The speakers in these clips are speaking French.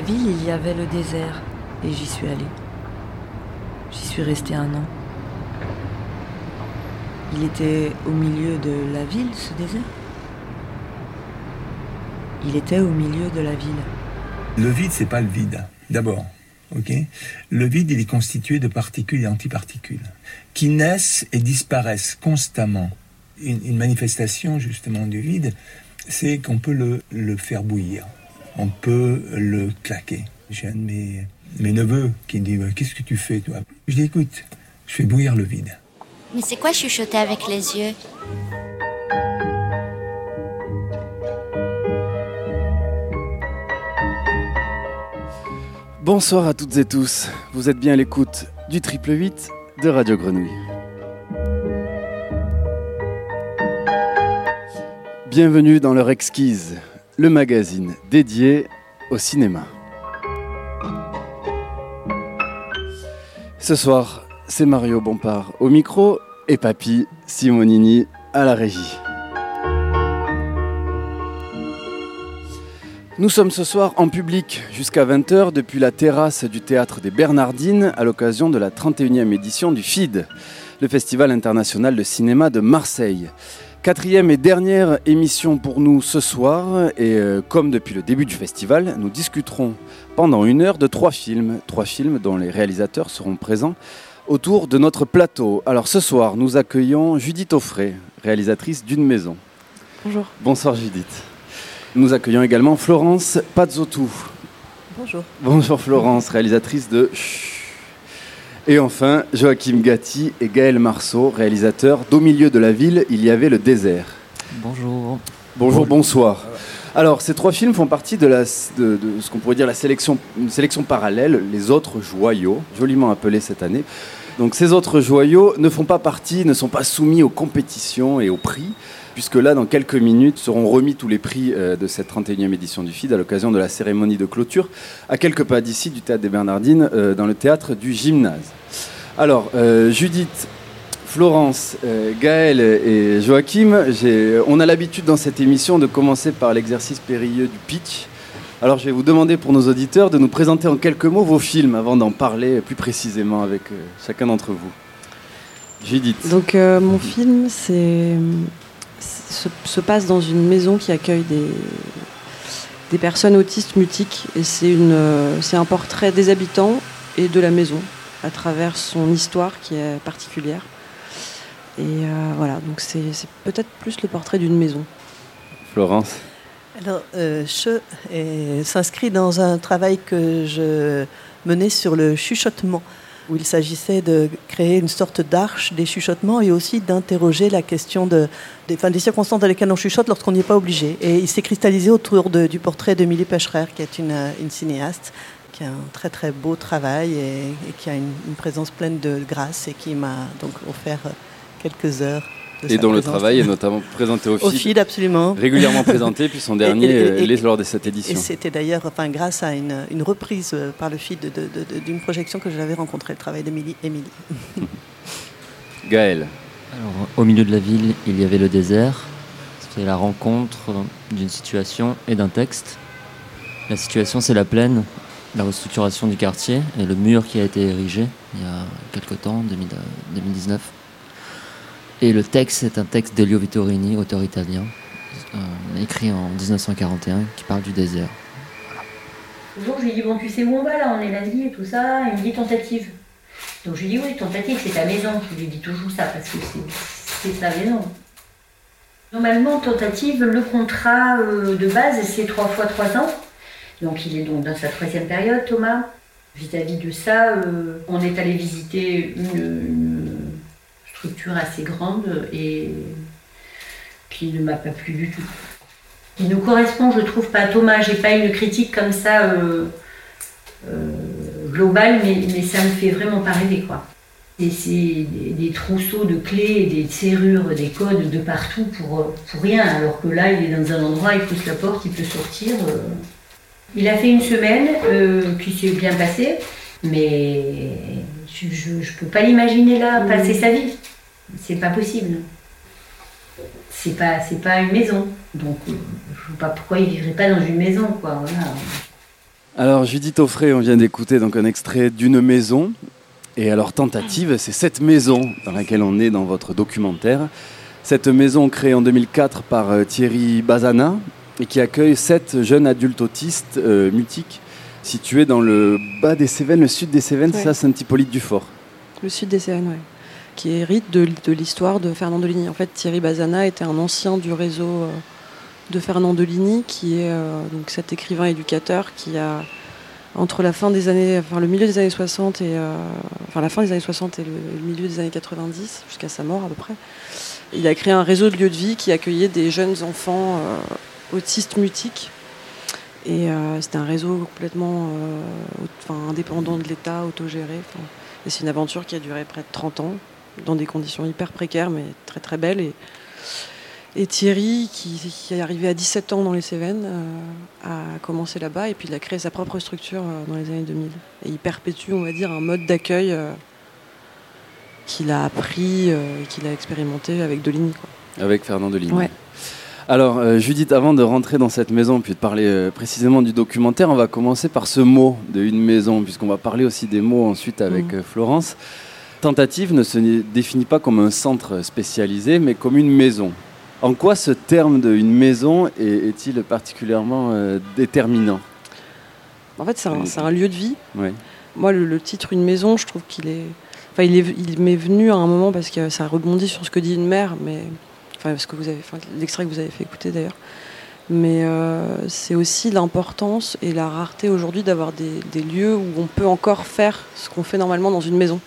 ville, il y avait le désert, et j'y suis allée. J'y suis restée un an. Il était au milieu de la ville, ce désert? Il était au milieu de la ville. Le vide, c'est pas le vide. D'abord, ok? Le vide, il est constitué de particules et antiparticules qui naissent et disparaissent constamment. Une, manifestation justement du vide, c'est qu'on peut le, faire bouillir, on peut le claquer. J'ai un de mes, mes neveux qui me dit Qu'est-ce que tu fais, toi? Je dis Écoute, je fais bouillir le vide. Mais c'est quoi chuchoter avec les yeux? Bonsoir à toutes et tous. Vous êtes bien à l'écoute du triple 8 de Radio Grenouille. Bienvenue dans leur exquise, le magazine dédié au cinéma. Ce soir, c'est Mario Bompard au micro et Papy Simonini à la régie. Nous sommes ce soir en public jusqu'à 20h depuis la terrasse du théâtre des Bernardines à l'occasion de la 31e édition du FID, le Festival international de cinéma de Marseille. Quatrième et dernière émission pour nous ce soir et euh, comme depuis le début du festival, nous discuterons pendant une heure de trois films, trois films dont les réalisateurs seront présents autour de notre plateau. Alors ce soir, nous accueillons Judith Offray, réalisatrice d'une maison. Bonjour. Bonsoir Judith. Nous accueillons également Florence Pazzotou. Bonjour. Bonjour Florence, réalisatrice de Et enfin, Joachim Gatti et Gaël Marceau, réalisateurs d'Au milieu de la ville, il y avait le désert. Bonjour. Bonjour, bonsoir. Alors, ces trois films font partie de, la, de, ce qu'on pourrait dire la sélection, une sélection parallèle, les autres joyaux, joliment appelés cette année. Donc, ces autres joyaux ne font pas partie, ne sont pas soumis aux compétitions et aux prix, puisque là, dans quelques minutes, seront remis tous les prix euh, de cette 31e édition du FID à l'occasion de la cérémonie de cloture, à quelques pas d'ici, du théâtre des Bernardines, euh, dans le théâtre du gymnase. Alors, euh, Judith Florence, Gaël et Joachim, on a l'habitude dans cette émission de commencer par l'exercice périlleux du pitch. Alors je vais vous demander pour nos auditeurs de nous présenter en quelques mots vos films avant d'en parler plus précisément avec chacun d'entre vous. Judith. Donc mon film se, se, passe dans une maison qui accueille des, des personnes autistes mutiques et c'est un portrait des habitants et de la maison à travers son histoire qui est particulière. Et euh, voilà, donc c'est peut-être plus le portrait d'une maison. Florence? Alors, euh, s'inscrit dans un travail que je menais sur le chuchotement, où il s'agissait de créer une sorte d'arche des chuchotements et aussi d'interroger la question de, des, circonstances dans lesquelles on chuchote lorsqu'on n'y est pas obligé. Et il s'est cristallisé autour du portrait d'Emilie Pecherer, qui est une, une, cinéaste, qui a un très très beau travail et, qui a une, une, présence pleine de grâce et qui m'a donc offert quelques heures. Et dont le travail est notamment présenté au FID. absolument. Régulièrement présenté, puis son dernier est lors de cette édition. Et c'était d'ailleurs enfin, grâce à une, une, reprise euh, par le FID d'une projection que j'avais rencontré, le travail d'Émilie. Gaël. Alors, au milieu de la ville, il y avait le désert. C'est la rencontre d'une situation et d'un texte. La situation, c'est la plaine, la restructuration du quartier et le mur qui a été érigé il y a quelque temps, 2019. Et le texte, c'est un texte d'Elio Vittorini, auteur italien, euh, écrit en 1941, qui parle du désert. Le jour, je lui dis Bon, tu sais où on va là On est lundi et tout ça. Il me dit tentative. Donc je lui dis Oui, tentative, c'est ta maison. Je lui dis toujours ça parce que c'est sa maison. Normalement, tentative, le contrat euh, de base, c'est trois fois trois ans. Donc il est donc dans sa troisième période, Thomas. Vis-à-vis de ça, euh, on est allé visiter une structure assez grande et qui ne m'a pas plu du tout. Qui ne correspond, je trouve, pas à Thomas. J'ai pas une critique comme ça euh, euh, globale, mais, mais ça me fait vraiment pas rêver, quoi. Et c'est des, trousseaux de clés, des serrures, des codes de partout pour, pour rien, alors que là, il est dans un endroit, il pousse la porte, il peut sortir. Euh. Il a fait une semaine qui s'est bien passée, mais je ne peux pas l'imaginer là, passer sa vie. C'est pas possible. C'est pas, c'est pas une maison. Donc, je vois pas pourquoi il vivrait pas dans une maison, quoi. Alors Judith Offray, on vient d'écouter donc un extrait d'une maison. Et alors tentative, c'est cette maison dans laquelle on est dans votre documentaire. Cette maison créée en 2004 par euh, Thierry Bazana et qui accueille sept jeunes adultes autistes euh, mutiques situés dans le bas des Cévennes, le sud des Cévennes, Ouais. ça c'est Saint-Hippolyte du Fort. Le sud des Cévennes, ouais. Qui hérite de, l'histoire de Fernand Deligny. En fait, Thierry Bazana était un ancien du réseau euh, de Fernand Deligny, qui est euh, donc cet écrivain éducateur qui a, entre la fin des années, enfin le milieu des années 60 et euh, enfin la fin des années 60 et le, milieu des années 90, jusqu'à sa mort à peu près, il a créé un réseau de lieux de vie qui accueillait des jeunes enfants autistes mutiques. Et c'était un réseau complètement indépendant de l'État, autogéré. Et c'est une aventure qui a duré près de 30 ans, dans des conditions hyper précaires, mais très très belles. Et, et Thierry, qui, qui est arrivé à 17 ans dans les Cévennes, euh, a commencé là-bas et puis il a créé sa propre structure euh, dans les années 2000. Et il perpétue, on va dire, un mode d'accueil euh, qu'il a appris euh, et qu'il a expérimenté avec Deligny. quoi. Avec Fernand Deligny. Ouais. Alors, euh, Judith, avant de rentrer dans cette maison, puis de parler euh, précisément du documentaire, on va commencer par ce mot de une maison, puisqu'on va parler aussi des mots ensuite avec euh, Florence. Tentative ne se définit pas comme un centre spécialisé, mais comme une maison. En quoi ce terme de une maison est- est-il particulièrement euh, déterminant? En fait, c'est un, lieu de vie. Moi, le, le titre Une maison, je trouve qu'il est. Enfin, il, est, il m'est venu à un moment parce que ça rebondit sur ce que dit une mère, mais. Enfin, ce que vous avez, enfin, l'extrait que vous avez fait écouter d'ailleurs. Mais euh, c'est aussi l'importance et la rareté aujourd'hui d'avoir des, des lieux où on peut encore faire ce qu'on fait normalement dans une maison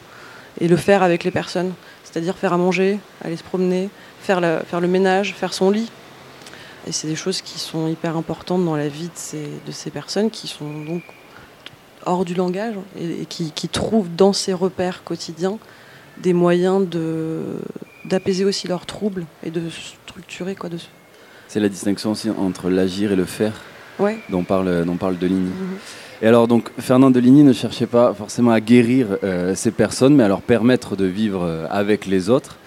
et le faire avec les personnes. C'est-à-dire faire à manger, aller se promener, faire, faire le ménage, faire son lit. Et c'est des choses qui sont hyper importantes dans la vie de ces, de ces personnes qui sont donc hors du langage et, qui, qui trouvent dans ces repères quotidiens des moyens d'apaiser aussi leurs troubles et de structurer quoi de C'est la distinction aussi entre l'agir et le faire ouais dont parle, dont parle Deligny. Mhm. Et alors, donc, Fernand Deligny ne cherchait pas forcément à guérir euh, ces personnes, mais à leur permettre de vivre euh, avec les autres.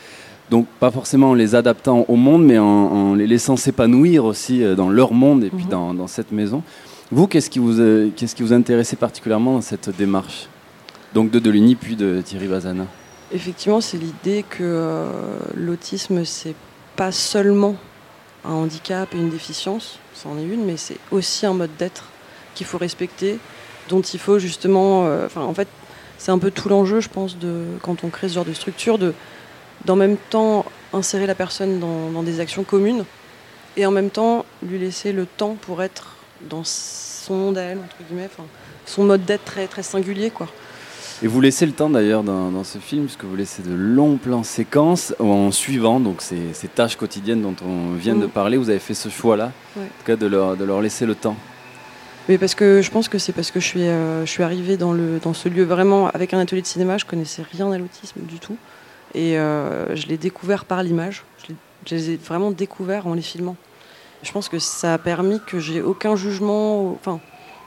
Donc, pas forcément en les adaptant au monde, mais en, en les laissant s'épanouir aussi euh, dans leur monde et puis Mhm. dans, dans cette maison. Vous, qu'est-ce qui vous, euh, qu'est-ce qui vous intéressait particulièrement dans cette démarche? Donc, de Deligny, puis de Thierry Bazana. effectivement c'est l'idée que euh, l'autisme c'est pas seulement un handicap et une déficience c'en est une mais c'est aussi un mode d'être qu'il faut respecter dont il faut justement euh, enfin en fait c'est un peu tout l'enjeu je pense de quand on crée ce genre de structure de d'en même temps insérer la personne dans, des actions communes et en même temps lui laisser le temps pour être dans son monde à elle entre guillemets son mode d'être très très singulier quoi Et vous laissez le temps d'ailleurs dans, dans ce film, puisque vous laissez de longs plans séquences en suivant donc ces, ces tâches quotidiennes dont on vient de Mhm. parler. Vous avez fait ce choix-là, Ouais. en tout cas de leur, de leur laisser le temps. Mais parce que je pense que c'est parce que je suis, euh, je suis arrivée dans, le, dans ce lieu vraiment avec un atelier de cinéma, je connaissais rien à l'autisme du tout. Et euh, je l'ai découvert par l'image. Je, les ai vraiment découverts en les filmant. Je pense que ça a permis que j'ai aucun jugement, enfin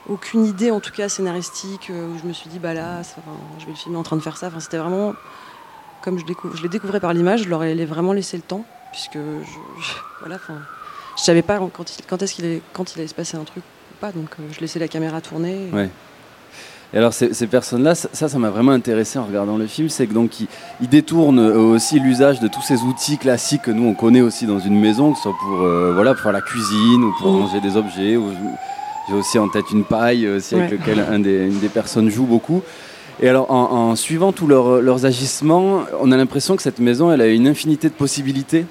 aucune idée en tout cas scénaristique euh, où je me suis dit bah là, ça, enfin, je vais le filmer en train de faire ça. Enfin, c'était vraiment comme je, décou- je l'ai découvert par l'image, je leur ai vraiment laissé le temps puisque je, je- voilà, enfin, je savais pas quand, il- quand est-ce qu'il allait, quand il allait se passer un truc ou pas, donc euh, je laissais la caméra tourner. et- Ouais. Et alors ces, ces personnes-là, ça, ça m'a vraiment intéressé en regardant le film, c'est que donc ils, ils détournent euh, aussi l'usage de tous ces outils classiques que nous on connaît aussi dans une maison, que ce soit pour euh, voilà pour faire la cuisine ou pour ranger des objets. Ou, j'ai aussi en tête une paille euh, aussi avec Ouais. lequel un des, une des personnes joue beaucoup. Et alors en, en suivant tous leurs, leurs agissements, on a l'impression que cette maison, elle a une infinité de possibilités.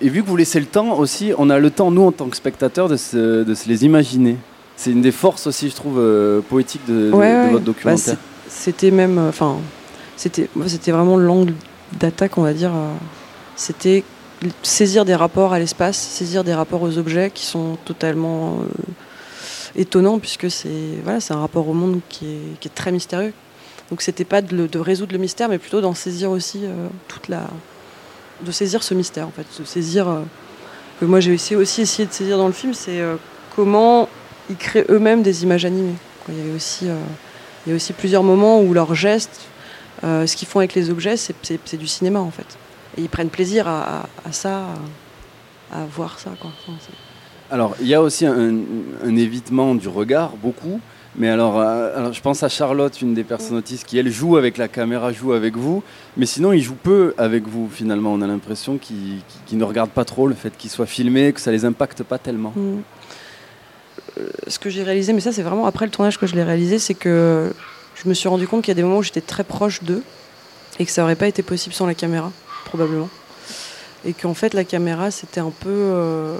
Et vu que vous laissez le temps aussi, on a le temps, nous, en tant que spectateurs, de se, de se les imaginer. C'est une des forces aussi, je trouve, euh, poétiques de, de- Ouais, de ouais. votre Bah, documentaire. c'était même, euh, enfin, c'était vraiment l'angle d'attaque, on va dire. euh, c'était saisir des rapports à l'espace, saisir des rapports aux objets qui sont totalement étonnants puisque c'est, voilà, un rapport au monde qui est, qui est très mystérieux. Donc c'était pas de, résoudre le mystère, mais plutôt d'en saisir aussi euh, toute la, de saisir ce mystère en fait, de saisir euh, que moi j'ai essayé, aussi essayé de saisir dans le film, c'est euh, comment ils créent eux-mêmes des images animées. Il y avait aussi, il y a aussi plusieurs moments où leurs gestes, ce qu'ils font avec les objets, c'est, du cinéma en fait. Et ils prennent plaisir à, à- ça, à, voir ça. Quoi. Alors, il y a aussi un, évitement du regard, beaucoup, Mais alors, euh, alors, je pense à Charlotte, une des personnes autistes, qui elle joue avec la caméra, joue avec vous. Mais sinon, il joue peu avec vous, finalement. On a l'impression qu'ils qu'ils ne regardent pas trop le fait qu'il soit filmé, que ça les impacte pas tellement. Mm. Euh, ce que j'ai réalisé, mais ça c'est vraiment après le tournage que je l'ai réalisé, c'est que je me suis rendu compte qu'il y a des moments où j'étais très proche d'eux et que ça aurait pas été possible sans la caméra, probablement. Et qu'en fait la caméra c'était un peu euh,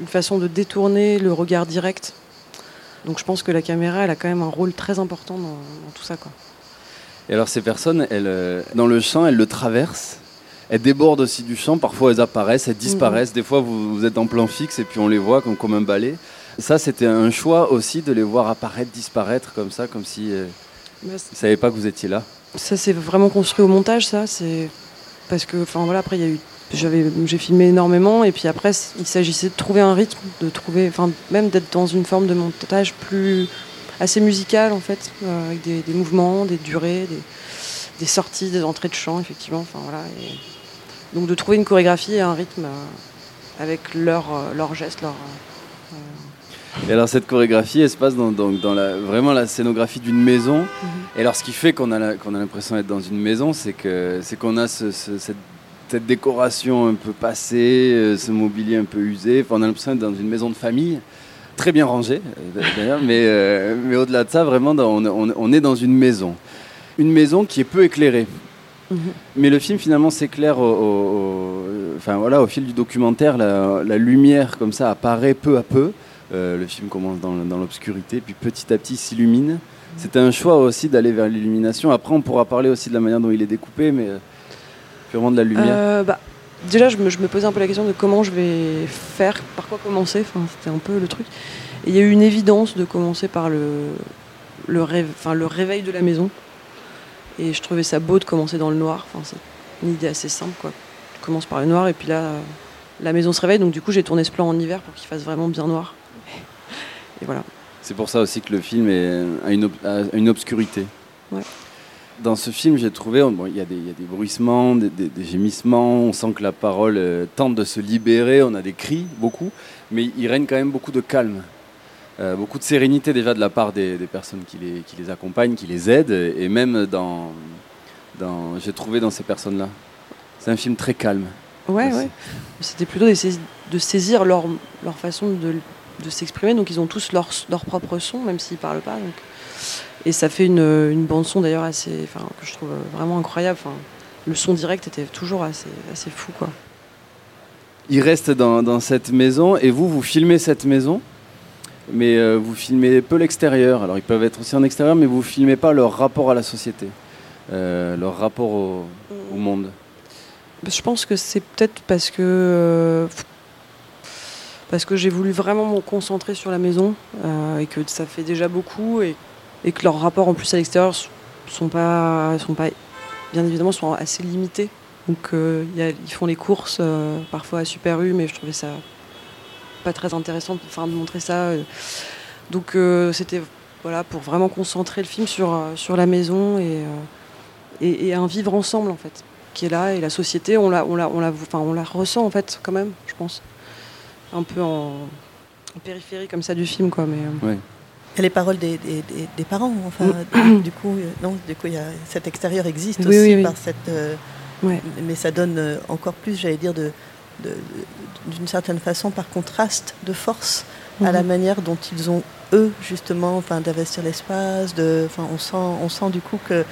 une façon de détourner le regard direct. Donc je pense que la caméra elle a quand même un rôle très important dans, dans tout ça. Quoi. Et alors, ces personnes, elles, euh, dans le champ, elles le traversent. Elles débordent aussi du champ. Parfois, elles apparaissent, elles disparaissent. Des fois, vous, vous êtes en plan fixe et puis on les voit comme, comme un balai. Ça, c'était un choix aussi de les voir apparaître, disparaître comme ça, comme si euh, ils ne savaient pas que vous étiez là. Ça c'est vraiment construit au montage, ça. C'est parce que, enfin voilà, après il y a eu, j'avais, j'ai filmé énormément et puis après il s'agissait de trouver un rythme, de trouver, enfin même d'être dans une forme de montage plus assez musical en fait, euh, avec des, des mouvements, des durées, des, des sorties, des entrées de chant effectivement. Enfin voilà. et donc de trouver une chorégraphie et un rythme euh, avec leurs euh, leurs gestes, leurs Et alors, cette chorégraphie, elle se passe dans, dans- dans la, vraiment la scénographie d'une maison. Et alors, ce qui fait qu'on a l'impression d'être dans une maison, c'est qu'on a ce- ce- cette, cette décoration un peu passée, euh, ce mobilier un peu usé. Enfin, on a l'impression d'être dans une maison de famille, très bien rangée euh, d'ailleurs. mais euh, mais au-delà de ça, vraiment, on, on- on est dans une maison. Une maison qui est peu éclairée. Mais le film finalement s'éclaire au, enfin, voilà, au fil du documentaire. La, la lumière comme ça apparaît peu à peu. Euh, le film commence dans, dans l'obscurité, puis petit à petit s'illumine. C'était un choix aussi d'aller vers l'illumination. Après, on pourra parler aussi de la manière dont il est découpé, mais purement de la lumière. Euh, bah, déjà, je me, je me posais un peu la question de comment je vais faire, par quoi commencer. Enfin, c'était un peu le truc. Il y a eu une évidence de commencer par le, le, rêve, enfin, le réveil de la maison. Et je trouvais ça beau de commencer dans le noir. Enfin, c'est une idée assez simple, quoi. Tu commences par le noir et puis là, la maison se réveille. Donc du coup, j'ai tourné ce plan en hiver pour qu'il fasse vraiment bien noir. Et voilà. C'est pour ça aussi que le film est, a, une, ob- a une obscurité. Ouais. Dans ce film, j'ai trouvé, bon, il y, a des- il y a des bruissements, des, des- des gémissements, on sent que la parole euh, tente de se libérer, on a des cris, beaucoup, mais il règne quand même beaucoup de calme. Euh, beaucoup de sérénité déjà de la part des, des personnes qui les, qui les accompagnent, qui les aident, et même dans, dans j'ai trouvé dans ces personnes-là. C'est un film très calme. Ouais, ouais. C'était plutôt de saisir, de saisir leur, leur façon de, de s'exprimer. Donc ils ont tous leur, leur propre son, même s'ils parlent pas. Donc. Et ça fait une, une bande son d'ailleurs assez, enfin, que je trouve vraiment incroyable. Enfin, le son direct était toujours assez, assez fou, quoi. Ils restent dans, dans cette maison et vous, vous filmez cette maison, mais euh, vous filmez peu l'extérieur. Alors ils peuvent être aussi en extérieur, mais vous filmez pas leur rapport à la société, euh, leur rapport au, au monde. Je pense que c'est peut-être parce que euh, parce que j'ai voulu vraiment me concentrer sur la maison et que ça fait déjà beaucoup et, et que leurs rapports en plus à l'extérieur sont pas sont pas bien évidemment sont assez limités. Donc euh, ils font les courses euh, parfois à Super U, mais je trouvais ça pas très intéressant enfin, de montrer ça. euh. Donc c'était voilà pour vraiment concentrer le film sur sur la maison et, et un vivre ensemble en fait qui est là et la société on la on la on la enfin on la ressent en fait quand même je pense un peu en, périphérie comme ça du film quoi mais Et les paroles des, des- des- des parents, enfin, du coup, euh, non, du coup, y a, cet extérieur existe Oui, aussi oui, oui. par cette, euh, Ouais. mais ça donne euh, encore plus, j'allais dire, de, d'une certaine façon, par contraste, de force à la Mhm. manière dont ils ont eux justement, enfin, d'investir l'espace. De, enfin, on sent, on sent du coup que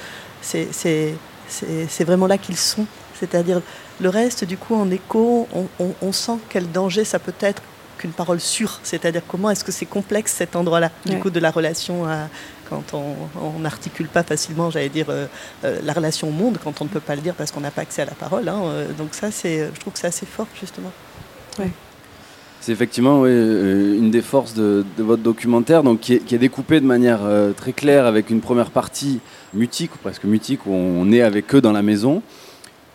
c'est, c'est, c'est, c'est vraiment là qu'ils sont. C'est-à-dire le reste, du coup, en écho, on, on- on sent quel danger ça peut être qu'une parole sûre. C'est-à-dire comment est-ce que c'est complexe cet endroit-là, du Ouais. coup, de la relation à quand on n'articule pas facilement, j'allais dire, euh, euh, la relation au monde, quand on ne peut pas le dire parce qu'on n'a pas accès à la parole. hein, euh, donc ça, c'est, je trouve que c'est assez fort, justement. C'est effectivement oui, une des forces de, de votre documentaire, donc qui est, qui est découpé de manière euh, très claire avec une première partie mutique, ou presque mutique, où on est avec eux dans la maison.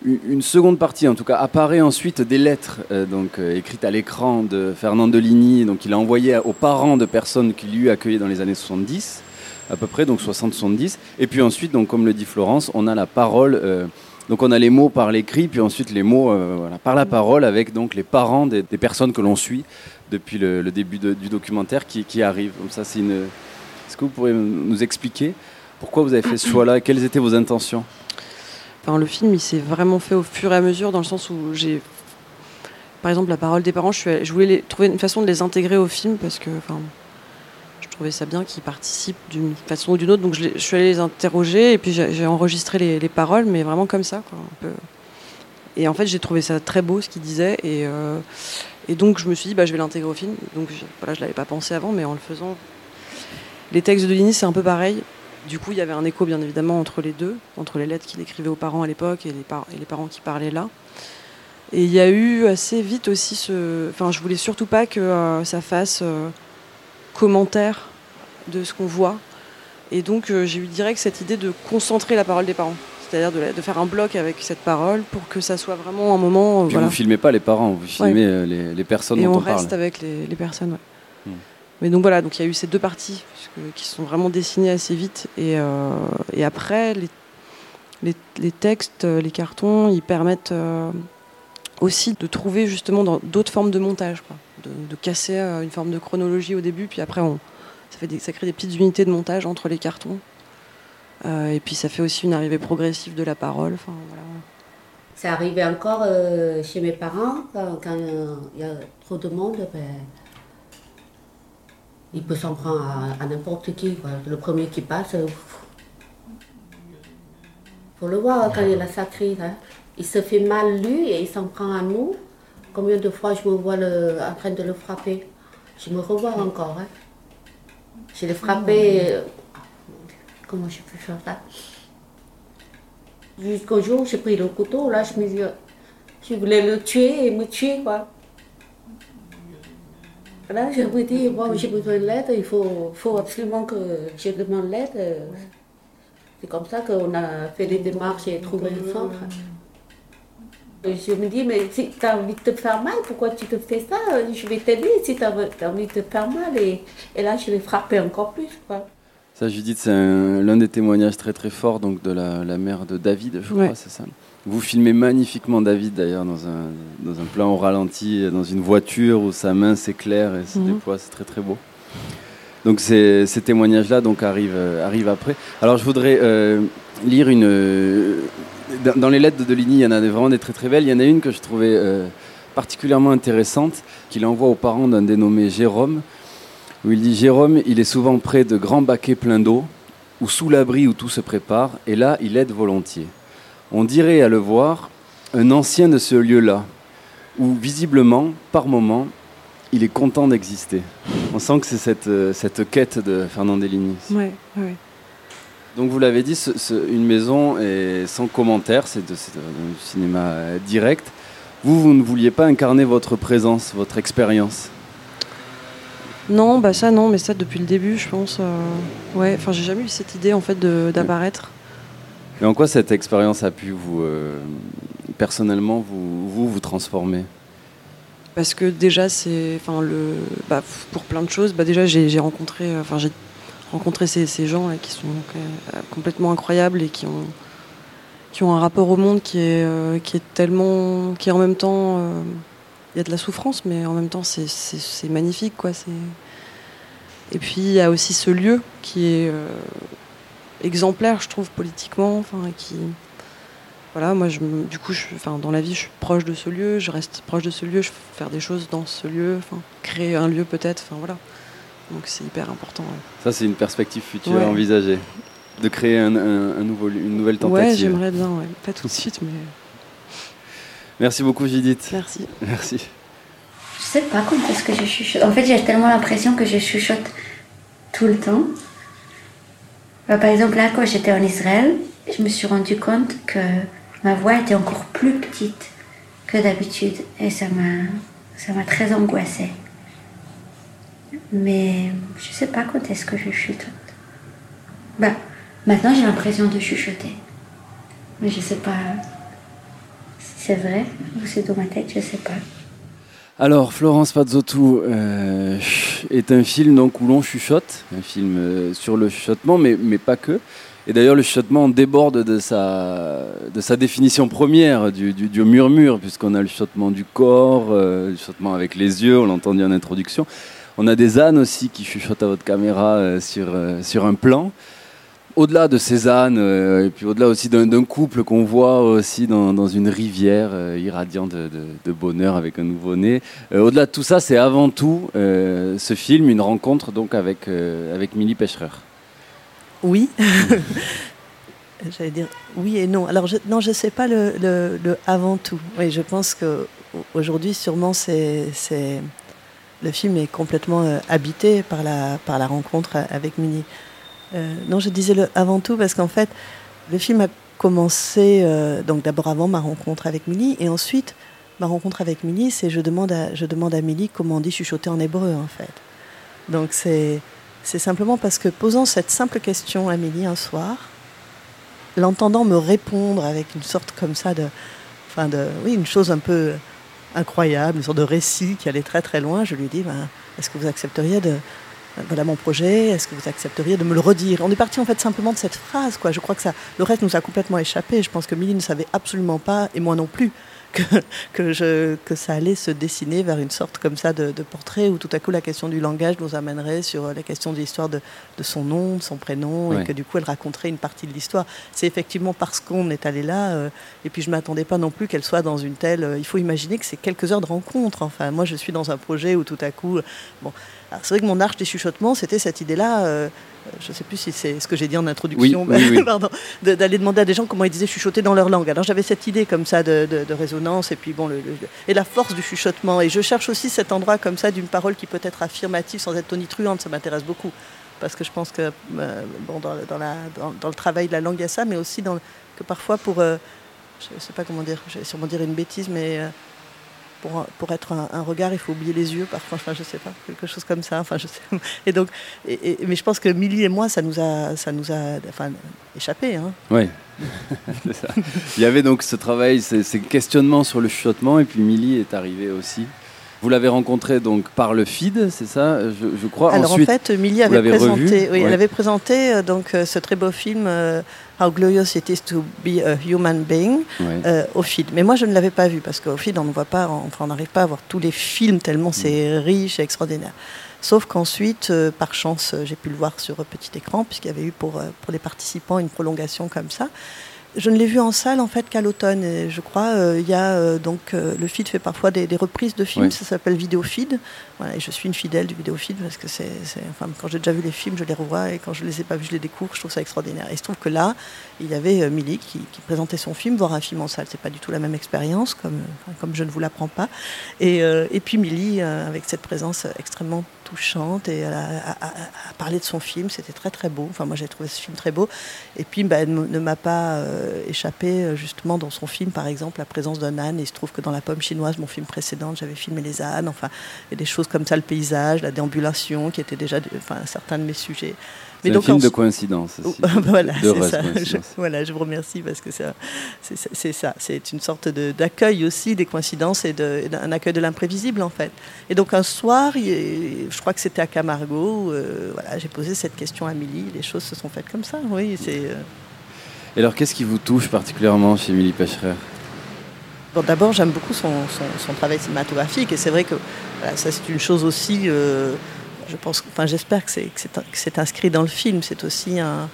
Une seconde partie, en tout cas, apparaît ensuite des lettres euh, donc, euh, écrites à l'écran de Fernand Deligny. Donc, il a envoyé aux parents de personnes qu'il lui accueillait dans les années 70, à peu près, donc 60-70. Et puis ensuite, comme le dit Florence, on a la parole. euh, donc on a les mots par l'écrit, puis ensuite les mots par la parole avec donc les parents des, personnes que l'on suit depuis le, début du documentaire qui, qui. Comme ça, c'est Est-ce que vous pourriez nous expliquer pourquoi vous avez fait ce choix-là? Quelles étaient vos intentions? Enfin, le film, il s'est vraiment fait au fur et à mesure, dans le sens où j'ai. Par exemple, la parole des parents, je, suis- voulais trouver une façon de les intégrer au film parce que enfin, je trouvais ça bien qu'ils participent d'une façon ou d'une autre. Donc, je, suis allée les interroger et puis j'ai enregistré les, les paroles, mais vraiment comme ça. Quoi. Et en fait, j'ai trouvé ça très beau ce qu'ils disaient. Et, euh, et donc, je me suis dit, bah, je vais l'intégrer au film. Donc, voilà, je l'avais pas pensé avant, mais en le faisant. Les textes de Lini, c'est un peu pareil. Du coup, il y avait un écho, bien évidemment, entre les deux, entre les lettres qu'il écrivait aux parents à l'époque et, les par- et les parents qui parlaient là. Et il y a eu assez vite aussi ce. Enfin, je voulais surtout pas que euh, ça fasse euh, commentaire de ce qu'on voit. Et donc, euh, j'ai eu direct cette idée de concentrer la parole des parents. C'est-à-dire de, faire un bloc avec cette parole pour que ça soit vraiment un moment. Puis voilà. vous filmez pas les parents, vous filmez les, les personnes Et dont on on, parle. reste avec les, les personnes, ouais. Mais donc voilà, donc il y a eu ces deux parties qui sont vraiment dessinées assez vite. Et, euh, après, les, les, textes, euh, les cartons, ils permettent euh, aussi de trouver justement d'autres formes de montage, quoi. De, casser une forme de chronologie au début, puis après, on, ça, fait ça crée des petites unités de montage entre les cartons. Et puis ça fait aussi une arrivée progressive de la parole. Voilà. C'est arrivé encore chez mes parents, quand il y a trop de monde, ben, il peut s'en prendre à, à n'importe qui. quoi. Le premier qui passe, il faut le voir quand il a sa crise. hein. Il se fait mal lui et il s'en prend à nous. Combien de fois je me vois le- en train de le frapper? Je me revois encore. hein. Je l'ai frappé. euh, comment je peux faire ça? Jusqu'au jour où j'ai pris le couteau, là, je me dis, je voulais le tuer et me tuer, quoi. Là, je me dis, bon, j'ai besoin de l'aide, il faut, faut absolument que je demande l'aide. C'est comme ça qu'on a fait les démarches et trouvé le centre. Je me dis, mais si tu as envie de te faire mal, pourquoi tu te fais ça? Je vais t'aider si tu as, envie de te faire mal. Et, et là, je l'ai frappé encore plus, quoi. Ça, Judith, c'est un- l'un des témoignages très très forts donc, de la, la mère de David, je crois, Ouais. c'est ça? Vous filmez magnifiquement David d'ailleurs dans un, dans un plan au ralenti, dans une voiture où sa main s'éclaire et se Mhm. déploie, c'est très très beau. Donc ces, ces témoignages-là donc, arrivent, euh, arrivent après. Alors je voudrais euh, lire une... euh, dans, dans les lettres de Deligny, il y en a des- vraiment des très très belles. Il y en a une que je trouvais euh, particulièrement intéressante, qu'il envoie aux parents d'un dénommé Jérôme, où il dit Jérôme, il est souvent près de grands baquets pleins d'eau, ou sous l'abri où tout se prépare, et là, il aide volontiers. On dirait à le voir un ancien de ce lieu-là, où visiblement, par moment, il est content d'exister. On sent que c'est cette, euh, cette quête de Fernand Deligny. Ouais, ouais. Donc vous l'avez dit, ce- ce- une maison est sans commentaire, c'est un cinéma direct. Vous, vous ne vouliez pas incarner votre présence, votre expérience? Non, bah ça non, mais ça depuis le début, je pense. euh, Ouais, enfin j'ai jamais eu cette idée en fait d'apparaître. Et en quoi cette expérience a pu vous, euh, personnellement, vous, vous, transformer? Parce que déjà c'est, enfin le, bah, pour plein de choses, bah déjà j'ai rencontré, euh, enfin j'ai rencontré ces, ces gens qui sont euh, complètement incroyables et qui ont qui ont un rapport au monde qui est qui est tellement, qui est en même temps, il y a de la souffrance, mais en même temps c'est magnifique quoi. C'est et puis il y a aussi ce lieu qui est exemplaire, je trouve politiquement, enfin et qui voilà, moi, je, me- du coup, je, enfin, dans la vie, je suis proche de ce lieu, je reste proche de ce lieu, je veux faire des choses dans ce lieu, enfin, créer un lieu peut-être, enfin voilà. Donc c'est hyper important. ouais. Ça, c'est une perspective future Ouais. envisagée. De créer un, un- un nouveau, une nouvelle Ouais, tentative. j'aimerais bien, ouais. pas tout de suite, mais Merci beaucoup, Judith. merci. Merci. Je sais pas quand est-ce que je chuchote. En fait, j'ai tellement l'impression que je chuchote tout le temps. Bah, par exemple, là, quand j'étais en Israël, je me suis rendu compte que ma voix était encore plus petite que d'habitude. Et ça m'a, très angoissée. Mais je sais pas quand est-ce que je chuchote. Bah, maintenant, j'ai l'impression de chuchoter. Mais je sais pas si c'est vrai ou c'est dans ma tête, je sais pas. Alors, Florence Pazzotou euh, est un film donc, où l'on chuchote, un film euh, sur le chuchotement, mais, mais pas que. Et d'ailleurs, le chuchotement déborde de sa, de sa définition première du, du- murmure, puisqu'on a le chuchotement du corps, euh, le chuchotement avec les yeux, on l'a entendu en introduction. On a des ânes aussi qui chuchotent à votre caméra sur, sur un plan. Au-delà de ânes, euh, et puis au-delà aussi d'un couple qu'on voit aussi dans, une rivière euh, irradiant de, bonheur avec un nouveau-né, euh, au-delà de tout ça, c'est avant tout euh, ce film, une rencontre donc avec, avec Pêcherer. Oui. J'allais dire oui et non. Alors, je, non, je ne sais pas le, avant tout. Oui, je pense qu'aujourd'hui, sûrement, c'est, le film est complètement habité par la, par la rencontre avec Minnie. Euh, non, je disais le avant tout parce qu'en fait, le film a commencé euh, donc d'abord avant ma rencontre avec Millie et ensuite ma rencontre avec Millie, c'est je demande à je demande à Millie comment on dit chuchoter en hébreu en fait. Donc c'est c'est simplement parce que posant cette simple question à Millie un soir, l'entendant me répondre avec une sorte comme ça de enfin de oui une chose un peu incroyable, une sorte de récit qui allait très très loin, je lui dis ben, est-ce que vous accepteriez de voilà mon projet, est-ce que vous accepteriez de me le redire? On est parti en fait simplement de cette phrase, quoi. Je crois que ça, le reste nous a complètement échappé. Je pense que Millie ne savait absolument pas, et moi non plus, que, que, je, que ça allait se dessiner vers une sorte comme ça de, de portrait où tout à coup la question du langage nous amènerait sur la question de l'histoire de, de son nom, de son prénom, Ouais. et que du coup elle raconterait une partie de l'histoire. C'est effectivement parce qu'on est allé là, euh, et puis je m'attendais pas non plus qu'elle soit dans une telle. euh, il faut imaginer que c'est quelques heures de rencontre. Enfin, moi je suis dans un projet où tout à coup, euh, bon, alors, c'est vrai que mon arche des chuchotements, c'était cette idée-là. euh, je ne sais plus si c'est ce que j'ai dit en introduction, Oui, oui, oui. pardon, de- d'aller demander à des gens comment ils disaient chuchoter dans leur langue. Alors j'avais cette idée comme ça de, de- de résonance et puis bon le, le- et la force du chuchotement. Et je cherche aussi cet endroit comme ça d'une parole qui peut être affirmative sans être tonitruante. Ça m'intéresse beaucoup parce que je pense que euh, bon dans, dans la, dans, dans le travail de la langue il y a ça, mais aussi dans, que parfois pour euh, je ne sais pas comment dire, je vais sûrement dire une bêtise, mais pour, pour être un, regard, il faut oublier les yeux, parfois, enfin, je sais pas, quelque chose comme ça. Enfin, je sais. Et donc, mais je pense que Milly et moi, ça nous a, ça nous a enfin, échappé. Hein. Oui. Ça. Il y avait donc ce travail, ces, questionnements sur le chuchotement, et puis Millie est arrivée aussi. Vous l'avez rencontrée donc par le feed, c'est ça, je, je crois. Alors Ensuite, en fait, Milly avait présenté, revu oui, Ouais. elle avait présenté euh, donc euh, ce très beau film euh, How Glorious It Is to Be a Human Being ouais. euh, au feed. Mais moi, je ne l'avais pas vu parce qu'au feed, on ne voit pas, enfin, on n'arrive pas à voir tous les films tellement c'est riche et extraordinaire. Sauf qu'ensuite, euh, par chance, euh, j'ai pu le voir sur euh, petit écran puisqu'il y avait eu pour, euh, pour les participants une prolongation comme ça. Je ne l'ai vu en salle en fait qu'à l'automne. Et je crois euh, il y a euh, donc euh, le feed fait parfois des, des reprises de films. Ça s'appelle Vidéo Feed. Voilà, et je suis une fidèle du Vidéo Feed parce que c'est, enfin, quand j'ai déjà vu les films, je les revois et quand je les ai pas vus, je les découvre. Je trouve ça extraordinaire. Et il se trouve que là, il y avait Milly qui, qui présentait son film. Voir un film en salle, c'est pas du tout la même expérience, comme comme je ne vous l'apprends pas. Et, et puis Milly avec cette présence extrêmement et a, a- a- a parlé de son film, c'était très très beau. Enfin moi j'ai trouvé ce film très beau. Et puis bah, elle ne m'a pas euh, échappé euh, justement dans son film par exemple la présence d'un âne. Et il se trouve que dans La Pomme chinoise, mon film précédent, j'avais filmé les ânes. Enfin a des choses comme ça, le paysage, la déambulation, qui étaient déjà certains de mes sujets. C'est un film en- de coïncidence aussi. voilà, ça. Je, voilà, je vous remercie parce que c'est ça. C'est une sorte de- d'accueil aussi des coïncidences et d'un accueil de l'imprévisible en fait. Et donc un soir, il je crois que c'était à Camargo, euh, voilà, j'ai posé cette question à Milly. Les choses se sont faites comme ça. Oui, c'est. euh, Et alors, qu'est-ce qui vous touche particulièrement chez Millie Pêcherer Bon, d'abord, j'aime beaucoup son, son- son travail cinématographique et c'est vrai que voilà, ça, c'est une chose aussi. euh, je pense, enfin, j'espère que c'est, inscrit dans le film. C'est aussi un,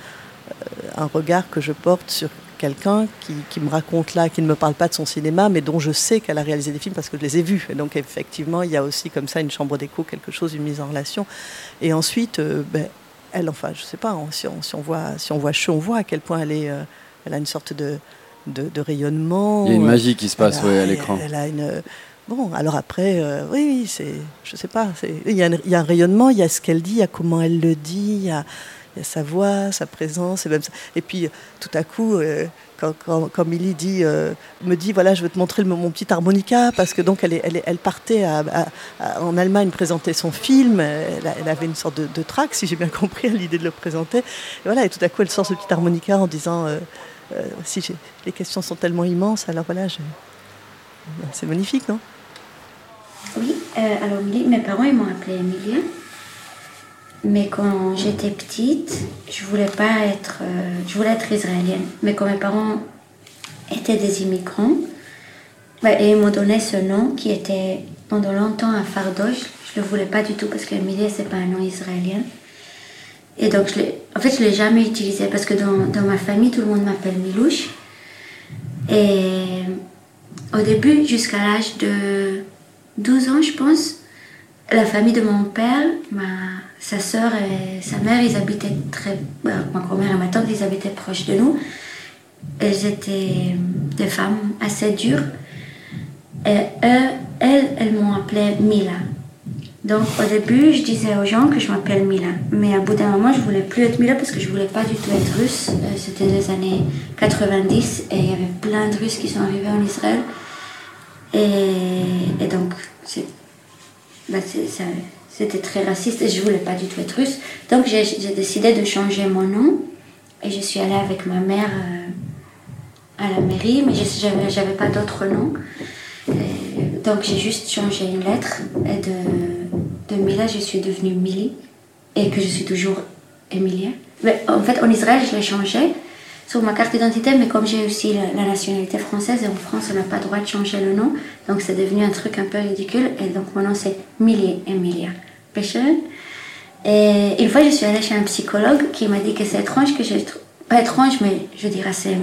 euh, un regard que je porte sur quelqu'un qui, qui me raconte là, qui ne me parle pas de son cinéma, mais dont je sais qu'elle a réalisé des films parce que je les ai vus. Et donc, effectivement, il y a aussi comme ça une chambre d'écho, quelque chose, une mise en relation. Et ensuite, euh, ben, elle, enfin, je sais pas, si, on, si on voit, si on voit Che, on voit à quel point elle est, euh, elle a une sorte de, de, de rayonnement. Il y a une magie qui se passe ouais, à l'écran. Elle a une. Bon, alors après, euh, oui, c'est. Je sais pas. Il y, a un, rayonnement, il y a ce qu'elle dit, il y a comment elle le dit, il y a, sa voix, sa présence. Et, même ça. et puis, tout à coup, euh, quand, quand, euh, me dit voilà, je veux te montrer mon petit harmonica, parce que donc elle, partait en Allemagne présenter son film. Elle, avait une sorte de, trac, si j'ai bien compris, à l'idée de le présenter. Et voilà, et tout à coup, elle sort ce petit harmonica en disant. si les questions sont tellement immenses, alors voilà, c'est magnifique, non? Oui, euh, alors mes parents ils m'ont appelée Emilia. Mais quand j'étais petite, je voulais pas être, euh, je voulais être israélienne. Mais quand mes parents étaient des immigrants, bah, et ils m'ont donné ce nom qui était pendant longtemps un fardeau. Je, le voulais pas du tout parce que Emilie, c'est pas un nom israélien. Et donc, je en fait, je l'ai jamais utilisé parce que dans, dans ma famille, tout le monde m'appelle Milouche. Et au début, jusqu'à l'âge de 12 ans, je pense, la famille de mon père, ma, sa sœur et sa mère, ils habitaient très. bah, ma grand-mère et ma tante, ils habitaient proches de nous. Elles étaient des femmes assez dures. Et eux, elles, elles m'ont appelée Mila. Donc au début, je disais aux gens que je m'appelle Mila. Mais à bout d'un moment, je voulais plus être Mila parce que je voulais pas du tout être russe. Euh, C'était les années 90 et il y avait plein de Russes qui sont arrivés en Israël. Et, et donc, bah, c'était très raciste et je voulais pas du tout être russe. Donc j'ai décidé de changer mon nom et je suis allée avec ma mère euh, à la mairie, mais je j'avais pas d'autre nom. Donc j'ai juste changé une lettre et de, de Mila je suis devenue Milly et que je suis toujours Emilia. Mais en fait en Israël je l'ai changé sur ma carte d'identité, mais comme j'ai aussi la, nationalité française et en France on n'a pas le droit de changer le nom, donc c'est devenu un truc un peu ridicule et donc mon nom c'est Milly Emilia Pescher. Et une fois je suis allée chez un psychologue qui m'a dit que c'est étrange que j'ai pas étrange mais je dirais c'est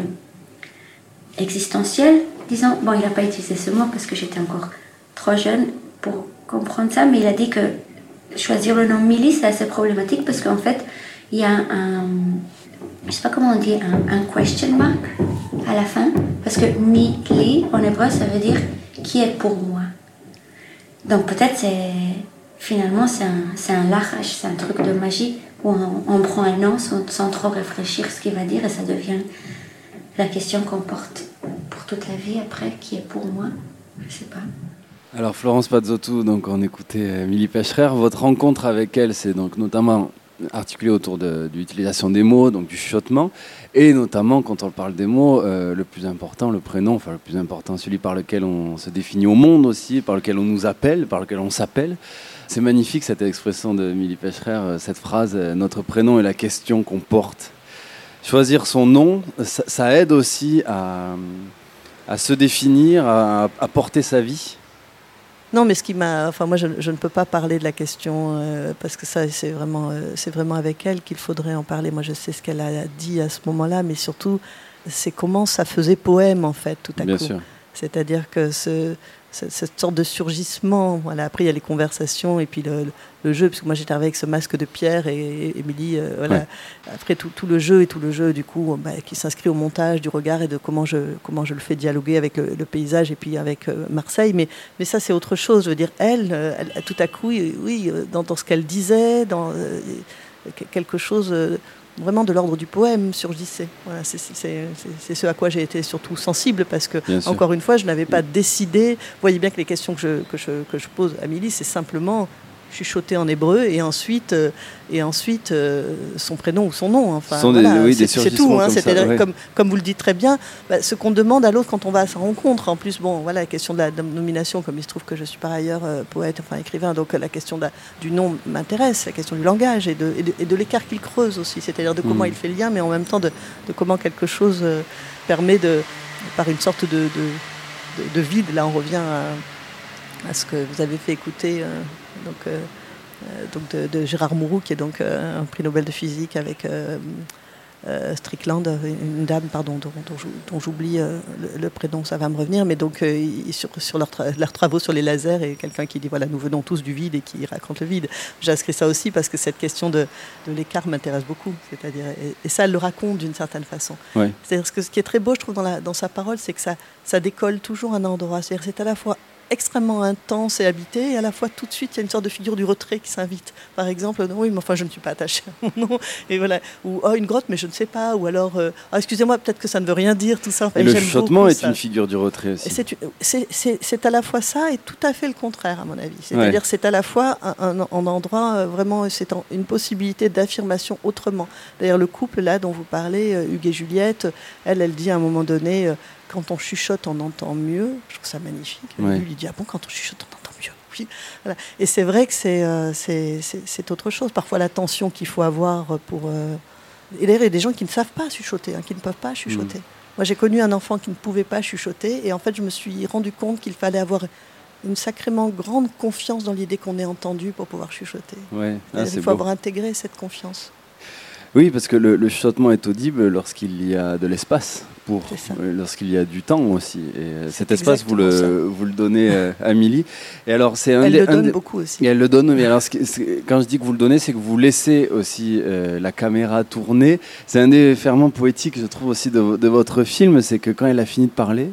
existentiel, disons. Bon, il n'a pas utilisé ce mot parce que j'étais encore trop jeune pour comprendre ça, mais il a dit que choisir le nom Milly, c'est assez problématique parce qu'en fait, il y a un, je sais pas comment on dit, un, question mark à la fin, parce que Milly, en hébreu, ça veut dire qui est pour moi. Donc peut-être c'est, finalement, c'est un, un c'est un truc de magie où on, prend un nom sans, sans trop réfléchir ce qu'il va dire et ça devient la question qu'on porte pour toute la vie après, qui est pour moi, je sais pas. Alors Florence Pazzotou, donc on écoutait euh, Milly Pecherer. Votre rencontre avec elle, c'est donc notamment articulé autour de, l'utilisation des mots, donc du chuchotement, et notamment quand on parle des mots, euh, le plus important, le prénom, enfin le plus important, celui par lequel on se définit au monde aussi, par lequel on nous appelle, par lequel on s'appelle. C'est magnifique cette expression de Milly Pecherer, euh, cette phrase euh, Notre prénom est la question qu'on porte. Choisir son nom, ça, aide aussi à, se définir, à porter sa vie. Non, mais ce qui m'a, enfin moi je, je ne peux pas parler de la question euh, parce que ça c'est vraiment, euh, c'est vraiment avec elle qu'il faudrait en parler. Moi je sais ce qu'elle a dit à ce moment-là, mais surtout c'est comment ça faisait poème en fait tout à Bien coup. sûr. C'est-à-dire que ce- cette sorte de surgissement, voilà. Après il y a les conversations et puis le, le jeu, parce que moi j'étais avec ce masque de pierre et, Émilie, euh, voilà. Ouais. Après tout, tout le jeu et tout le jeu du coup bah, qui s'inscrit au montage du regard et de comment je comment je le fais dialoguer avec le, le paysage et puis avec euh, Marseille. Mais mais ça c'est autre chose. Je veux dire elle, euh, elle, tout à coup, oui, euh, dans, dans ce qu'elle disait, dans euh, que- quelque chose. Vraiment de l'ordre du poème surgissait. Voilà, c'est ce à quoi j'ai été surtout sensible parce que, Bien sûr. encore une fois, je n'avais pas décidé. Vous voyez bien que les questions que je, que je, que je pose à Milly, c'est simplement chuchoter en hébreu et ensuite, euh, et ensuite euh, son prénom ou son nom. Enfin, Ce voilà, oui, c'est- tout. hein, comme ça, C'est-à-dire, ouais. comme, comme vous le dites très bien, bah, ce qu'on demande à l'autre quand on va à sa rencontre. En plus, bon, voilà, la question de la nomination, comme il se trouve que je suis par ailleurs euh, poète, enfin écrivain, donc la question de du nom m'intéresse, la question du langage et de, et de, et de l'écart qu'il creuse aussi, c'est-à-dire de comment Mm. il fait le lien, mais en même temps de, comment quelque chose permet de, par une sorte de, de, de- de vide, là on revient à, à ce que vous avez fait écouter donc, euh, euh, donc de, de Gérard Mourou, qui est donc euh, un prix Nobel de physique avec Strickland, une dame pardon, dont, dont j'ou- dont j'oublie le, le prénom, ça va me revenir, mais donc sur, sur leurs tra- leurs travaux sur les lasers et quelqu'un qui dit voilà nous venons tous du vide et qui raconte le vide. J'ai inscrit ça aussi parce que cette question de, de l'écart m'intéresse beaucoup, c'est-à-dire et, et ça elle le raconte d'une certaine façon. Ouais. C'est-à-dire que ce qui est très beau, je trouve, dans, la, dans sa parole, c'est que ça, ça décolle toujours un endroit. C'est-à-dire c'est à la fois extrêmement intense et habité, et à la fois tout de suite, il y a une sorte de figure du retrait qui s'invite. Par exemple, oui, mais enfin, je ne suis pas attachée à mon nom. Et voilà. Ou, oh, une grotte, mais je ne sais pas. Ou alors, euh, Ah, excusez-moi, peut-être que ça ne veut rien dire, tout ça. Enfin, Et le chuchotement est ça. une figure du retrait Et aussi. c'est c'est- c'est c'est à la fois ça et tout à fait le contraire, à mon avis. C'est-à-dire Ouais. c'est à la fois un, un- un endroit, euh, vraiment, c'est en- une possibilité d'affirmation autrement. D'ailleurs, le couple là dont vous parlez, euh, Hugues et Juliette, elle, elle dit à un moment donné, euh, quand on chuchote, on entend mieux. Je trouve ça magnifique. Ouais. Lui, il dit, ah bon, quand on chuchote, on entend mieux. Oui. Voilà. Et c'est vrai que c'est euh, c'est- autre chose. Parfois, l'attention qu'il faut avoir pour... euh, Et d'ailleurs, il y a des gens qui ne savent pas chuchoter, hein, qui ne peuvent pas chuchoter. Moi, j'ai connu un enfant qui ne pouvait pas chuchoter, et en fait, je me suis rendu compte qu'il fallait avoir une sacrément grande confiance dans l'idée qu'on est entendu pour pouvoir chuchoter. Ouais. Ah, Il faut beau. avoir intégré cette confiance. Oui, parce que le, le chuchotement est audible lorsqu'il y a de l'espace, pour euh, lorsqu'il y a du temps aussi. Et euh, cet espace, vous le, vous le donnez euh, à Amélie. Et alors, c'est un Elle des- le donne beaucoup aussi. Et elle le donne, mais alors ce qui- c'est- quand je dis que vous le donnez, c'est que vous laissez aussi euh, la caméra tourner. C'est un des ferments poétiques, je trouve, aussi de, de votre film, c'est que quand elle a fini de parler,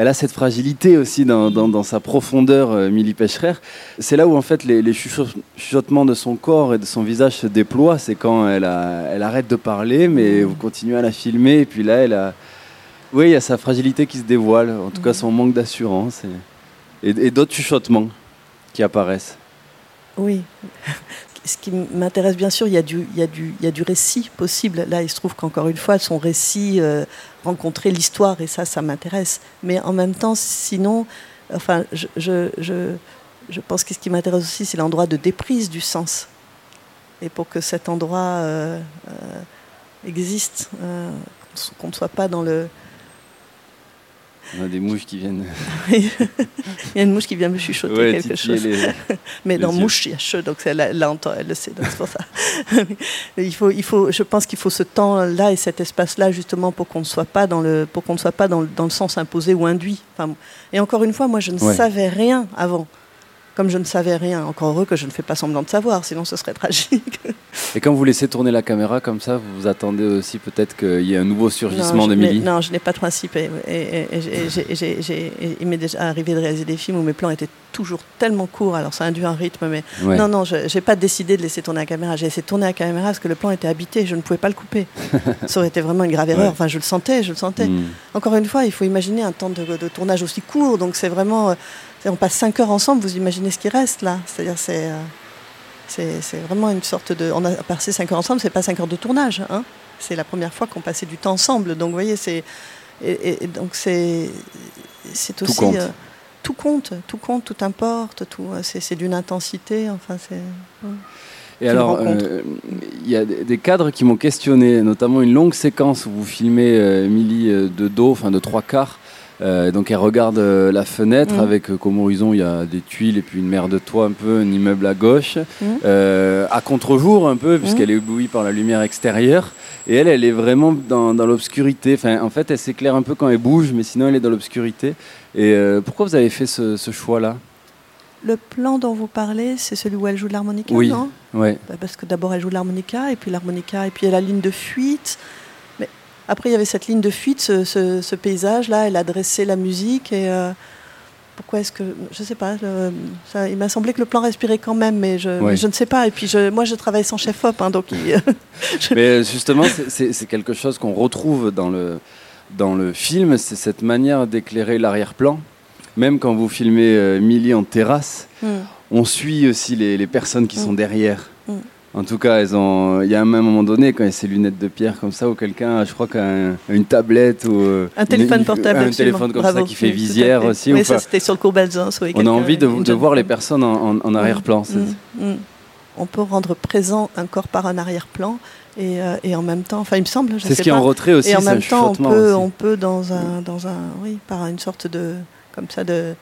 elle a cette fragilité aussi dans, dans- dans sa profondeur, euh, Milly Pecherer. C'est là où en fait les, les chucho- chuchotements de son corps et de son visage se déploient. C'est quand elle, a- elle arrête de parler, mais vous continuez à la filmer, et puis là, elle a, oui, il y a sa fragilité qui se dévoile, en tout cas son manque d'assurance et, et- et d'autres chuchotements qui apparaissent. Oui. Ce qui m'intéresse bien sûr, il y, a du, récit possible. Là, il se trouve qu'encore une fois, son récit euh, rencontrait l'histoire et ça, ça m'intéresse. Mais en même temps, sinon, enfin, je, pense que ce qui m'intéresse aussi, c'est l'endroit de déprise du sens. Et pour que cet endroit euh, euh, existe, qu'on ne soit pas dans le, On a des mouches qui viennent. il y a une mouche qui vient me chuchoter Ouais, quelque chose. les- Mais les dans yeux. mouche, il y a chaud, donc elle, elle l'entend, elle le sait, donc c'est pour ça. il faut, il faut, je pense qu'il faut ce temps-là et cet espace-là justement pour qu'on ne soit pas dans le, pour qu'on ne soit pas dans le, dans le sens imposé ou induit. Enfin, et encore une fois, moi, je ne Ouais. savais rien avant. Comme je ne savais rien, encore heureux que je ne fais pas semblant de savoir, sinon ce serait tragique. Et quand vous laissez tourner la caméra comme ça, vous vous attendez aussi peut-être qu'il y ait un nouveau surgissement je d'Emilie Non, je n'ai pas de principe. Et, et- et- il m'est déjà arrivé de réaliser des films où mes plans étaient toujours tellement courts. Alors ça induit un rythme, mais Ouais. non, non, je n'ai pas décidé de laisser tourner la caméra. J'ai de tourner la caméra parce que le plan était habité. Je ne pouvais pas le couper. ça aurait été vraiment une grave erreur. Ouais. Enfin, je le sentais, je le sentais. Hmm. Encore une fois, il faut imaginer un temps de, de tournage aussi court. Donc c'est vraiment. On passe 5 heures ensemble. Vous imaginez ce qui reste là. C'est-à-dire c'est. euh, c'est c'est vraiment une sorte de. On a passé 5 heures ensemble, c'est pas 5 heures de tournage. Hein. C'est la première fois qu'on passait du temps ensemble. Donc vous voyez, c'est. Et, donc c'est. C'est Tout aussi. compte. euh, tout compte, tout compte, tout importe, tout, euh, c'est c'est d'une intensité, enfin c'est... Et alors, euh, il y a des des cadres qui m'ont questionné, notamment une longue séquence où vous filmez euh, euh, de dos, enfin de trois quarts. Euh, donc elle regarde euh, la fenêtre Mhm. avec euh, comme horizon il y a des tuiles et puis une mer de toit un peu, un immeuble à gauche, euh, à contre-jour un peu puisqu'elle est éblouie par la lumière extérieure et elle elle est vraiment dans, dans l'obscurité. Enfin en fait elle s'éclaire un peu quand elle bouge mais sinon elle est dans l'obscurité. Et pourquoi vous avez fait ce, ce choix là Le plan dont vous parlez, c'est celui où elle joue de l'harmonica, Oui. non? Ouais. Bah, Parce que d'abord elle joue de l'harmonica, et puis l'harmonica, et puis y a la ligne de fuite. Après il y avait cette ligne de fuite, ce, ce- ce paysage-là, elle a dressé la musique, et euh, pourquoi est-ce que... Je sais pas, le- ça- il m'a semblé que le plan respirait quand même, mais je, mais je ne sais pas. Et puis je, moi je travaille sans chef-op, hein, donc il- Mais justement, c'est- quelque chose qu'on retrouve dans le, dans le film, c'est cette manière d'éclairer l'arrière-plan. Même quand vous filmez euh, Millie en terrasse, Hmm. on suit aussi les, les personnes qui Mm. sont derrière. Mm. En tout cas, elles ont. Il y a un moment donné, quand il y a ces lunettes de pierre comme ça, où quelqu'un, je crois, qu'a un- une tablette ou euh, Un téléphone une- portable, un absolument. téléphone comme Bravo. ça qui fait Oui, visière aussi. Oui, enfin, ça c'était sur le cours Belzance. oui, on a envie de, voir les personnes en, en- en arrière-plan. Mm, mm. On peut rendre présent un corps par un arrière-plan et, euh, et en même temps, enfin il me semble, je C'est ce qui est en retrait aussi, Et en même temps, on peut, aussi. on peut dans un, dans un, oui, par une sorte de, comme ça de,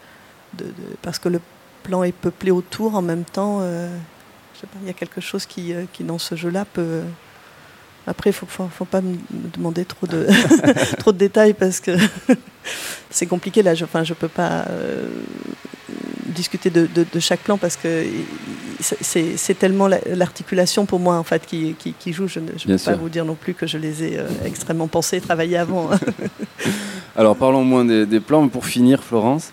de- de- parce que le plan est peuplé autour en même temps. euh, je sais pas, il y a quelque chose qui, euh, qui dans ce jeu-là peut. Après, il faut, faut, faut pas me demander trop de, trop de détails parce que c'est compliqué là. Je, enfin, je peux pas euh, discuter de, de- de chaque plan parce que c'est- tellement la- l'articulation pour moi en fait qui, qui, qui joue. Je ne je peux pas vous dire non plus que je les ai euh, extrêmement pensés, travaillés avant. Alors parlons moins des, des plans, mais pour finir, Florence,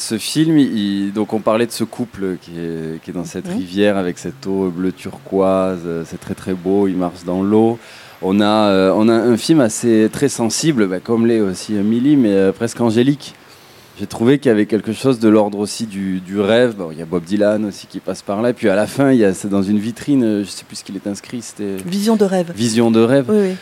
ce film, il- donc on parlait de ce couple qui est, qui est dans cette rivière avec cette eau bleu turquoise, euh, c'est très très beau, il marche dans l'eau. On a, euh, on a un film assez très sensible, bah, comme l'est aussi Millie, mais euh, presque angélique. J'ai trouvé qu'il y avait quelque chose de l'ordre aussi du, du rêve. Bon, il y a Bob Dylan aussi qui passe par là. Et puis à la fin, il y a, c'est dans une vitrine, je sais plus ce qu'il est inscrit, c'était Vision de rêve. Vision de rêve. Oui, oui.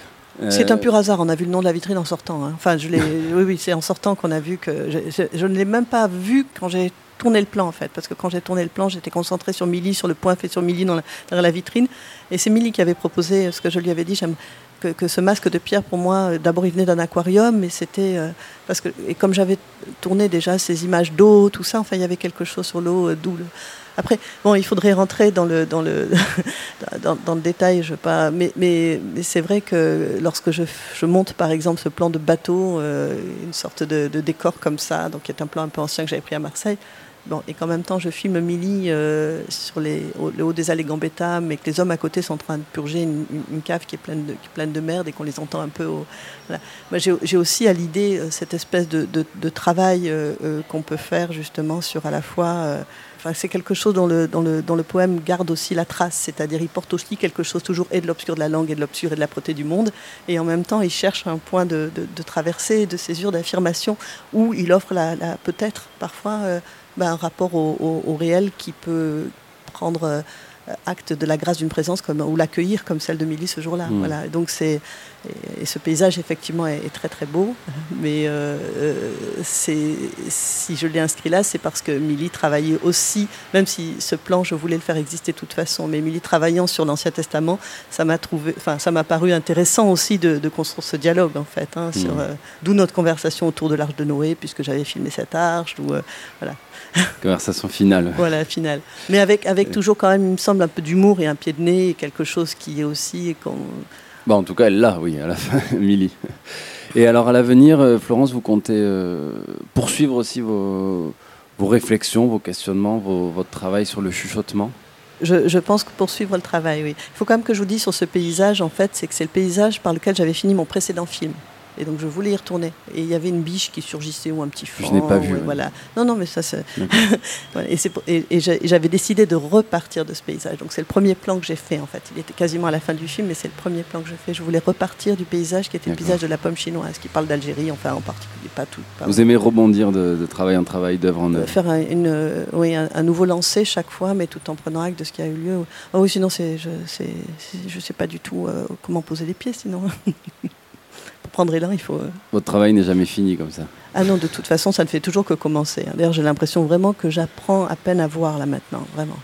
C'est Euh, un pur hasard. On a vu le nom de la vitrine en sortant. hein. Enfin, je l'ai. oui, oui, c'est en sortant qu'on a vu que je, je- je ne l'ai même pas vu quand j'ai tourné le plan en fait, parce que quand j'ai tourné le plan, j'étais concentrée sur Milly, sur le point fait sur Milly dans la, derrière la vitrine, et c'est Milly qui avait proposé ce que je lui avais dit. J'aime, que, que ce masque de pierre, pour moi, euh, d'abord il venait d'un aquarium, mais c'était euh, parce que et comme j'avais tourné déjà ces images d'eau, tout ça, enfin il y avait quelque chose sur l'eau, euh, d'où le- Après, bon, il faudrait rentrer dans le dans le dans, le détail, je pas, mais mais, c'est vrai que lorsque je, je monte par exemple ce plan de bateau, euh, une sorte de, de décor comme ça, donc qui est un plan un peu ancien que j'avais pris à Marseille. Bon, et qu'en même temps, je filme Milly euh, sur les, le haut des allées Gambetta, mais que les hommes à côté sont en train de purger une, une- cave qui est pleine de, qui est pleine de merde et qu'on les entend un peu. Au. Moi, j'ai aussi à l'idée euh, cette espèce de, de- travail qu'on peut faire justement sur à la fois. C'est quelque chose dont le, poème garde aussi la trace, c'est-à-dire il porte aussi quelque chose toujours et de l'obscur de la langue et de l'obscur et de la proté du monde, et en même temps il cherche un point de, traversée, de césure, d'affirmation, où il offre la, peut-être parfois euh, ben, un rapport au réel qui peut prendre euh, acte de la grâce d'une présence comme, ou l'accueillir comme celle de Milly ce jour-là. Mm. Voilà. Donc c'est et, et ce paysage effectivement est, est très très beau, mais euh, euh, c'est si je l'ai inscrit là, c'est parce que Milly travaillait aussi, même si ce plan je voulais le faire exister de toute façon, mais Milly travaillant sur l'Ancien Testament, ça m'a trouvé, enfin ça m'a paru intéressant aussi de, de construire ce dialogue en fait, hein, sur Mm. euh, d'où notre conversation autour de l'arche de Noé, puisque j'avais filmé cette arche, euh, voilà. Conversation finale. Voilà, finale. Mais avec, avec toujours quand même, il me semble, un peu d'humour et un pied de nez, et quelque chose qui est aussi. qu'on- Bon, en tout cas, elle l'a, oui, à la fin, Milly. Et alors, à l'avenir, euh, Florence, vous comptez euh, poursuivre aussi vos, vos réflexions, vos questionnements, vos- votre travail sur le chuchotement? Je, je pense que poursuivre le travail, oui. Il faut quand même que je vous dise sur ce paysage, en fait, c'est que c'est le paysage par lequel j'avais fini mon précédent film. Et donc je voulais y retourner. Et il y avait une biche qui surgissait ou un petit fond. n'ai pas vu, ouais. Voilà. Non, non, mais ça, c'est. Voilà, et et- et j'avais décidé de repartir de ce paysage. Donc c'est le premier plan que j'ai fait, en fait. Il était quasiment à la fin du film, mais c'est le premier plan que je fais. Je voulais repartir du paysage qui était le paysage de la pomme chinoise, qui parle d'Algérie, enfin en particulier, pas tout. pas Vous aimez rebondir de, de travail en travail, d'œuvre en euh, œuvre faire un, une, euh, oui, un, un nouveau lancer chaque fois, mais tout en prenant acte de ce qui a eu lieu. Ah oui, sinon, c'est, je je sais pas du tout euh, comment poser les pieds, sinon. Il faut. euh, Votre travail n'est jamais fini comme ça. Ah non, de toute façon, ça ne fait toujours que commencer. hein. D'ailleurs, j'ai l'impression vraiment que j'apprends à peine à voir là maintenant, vraiment.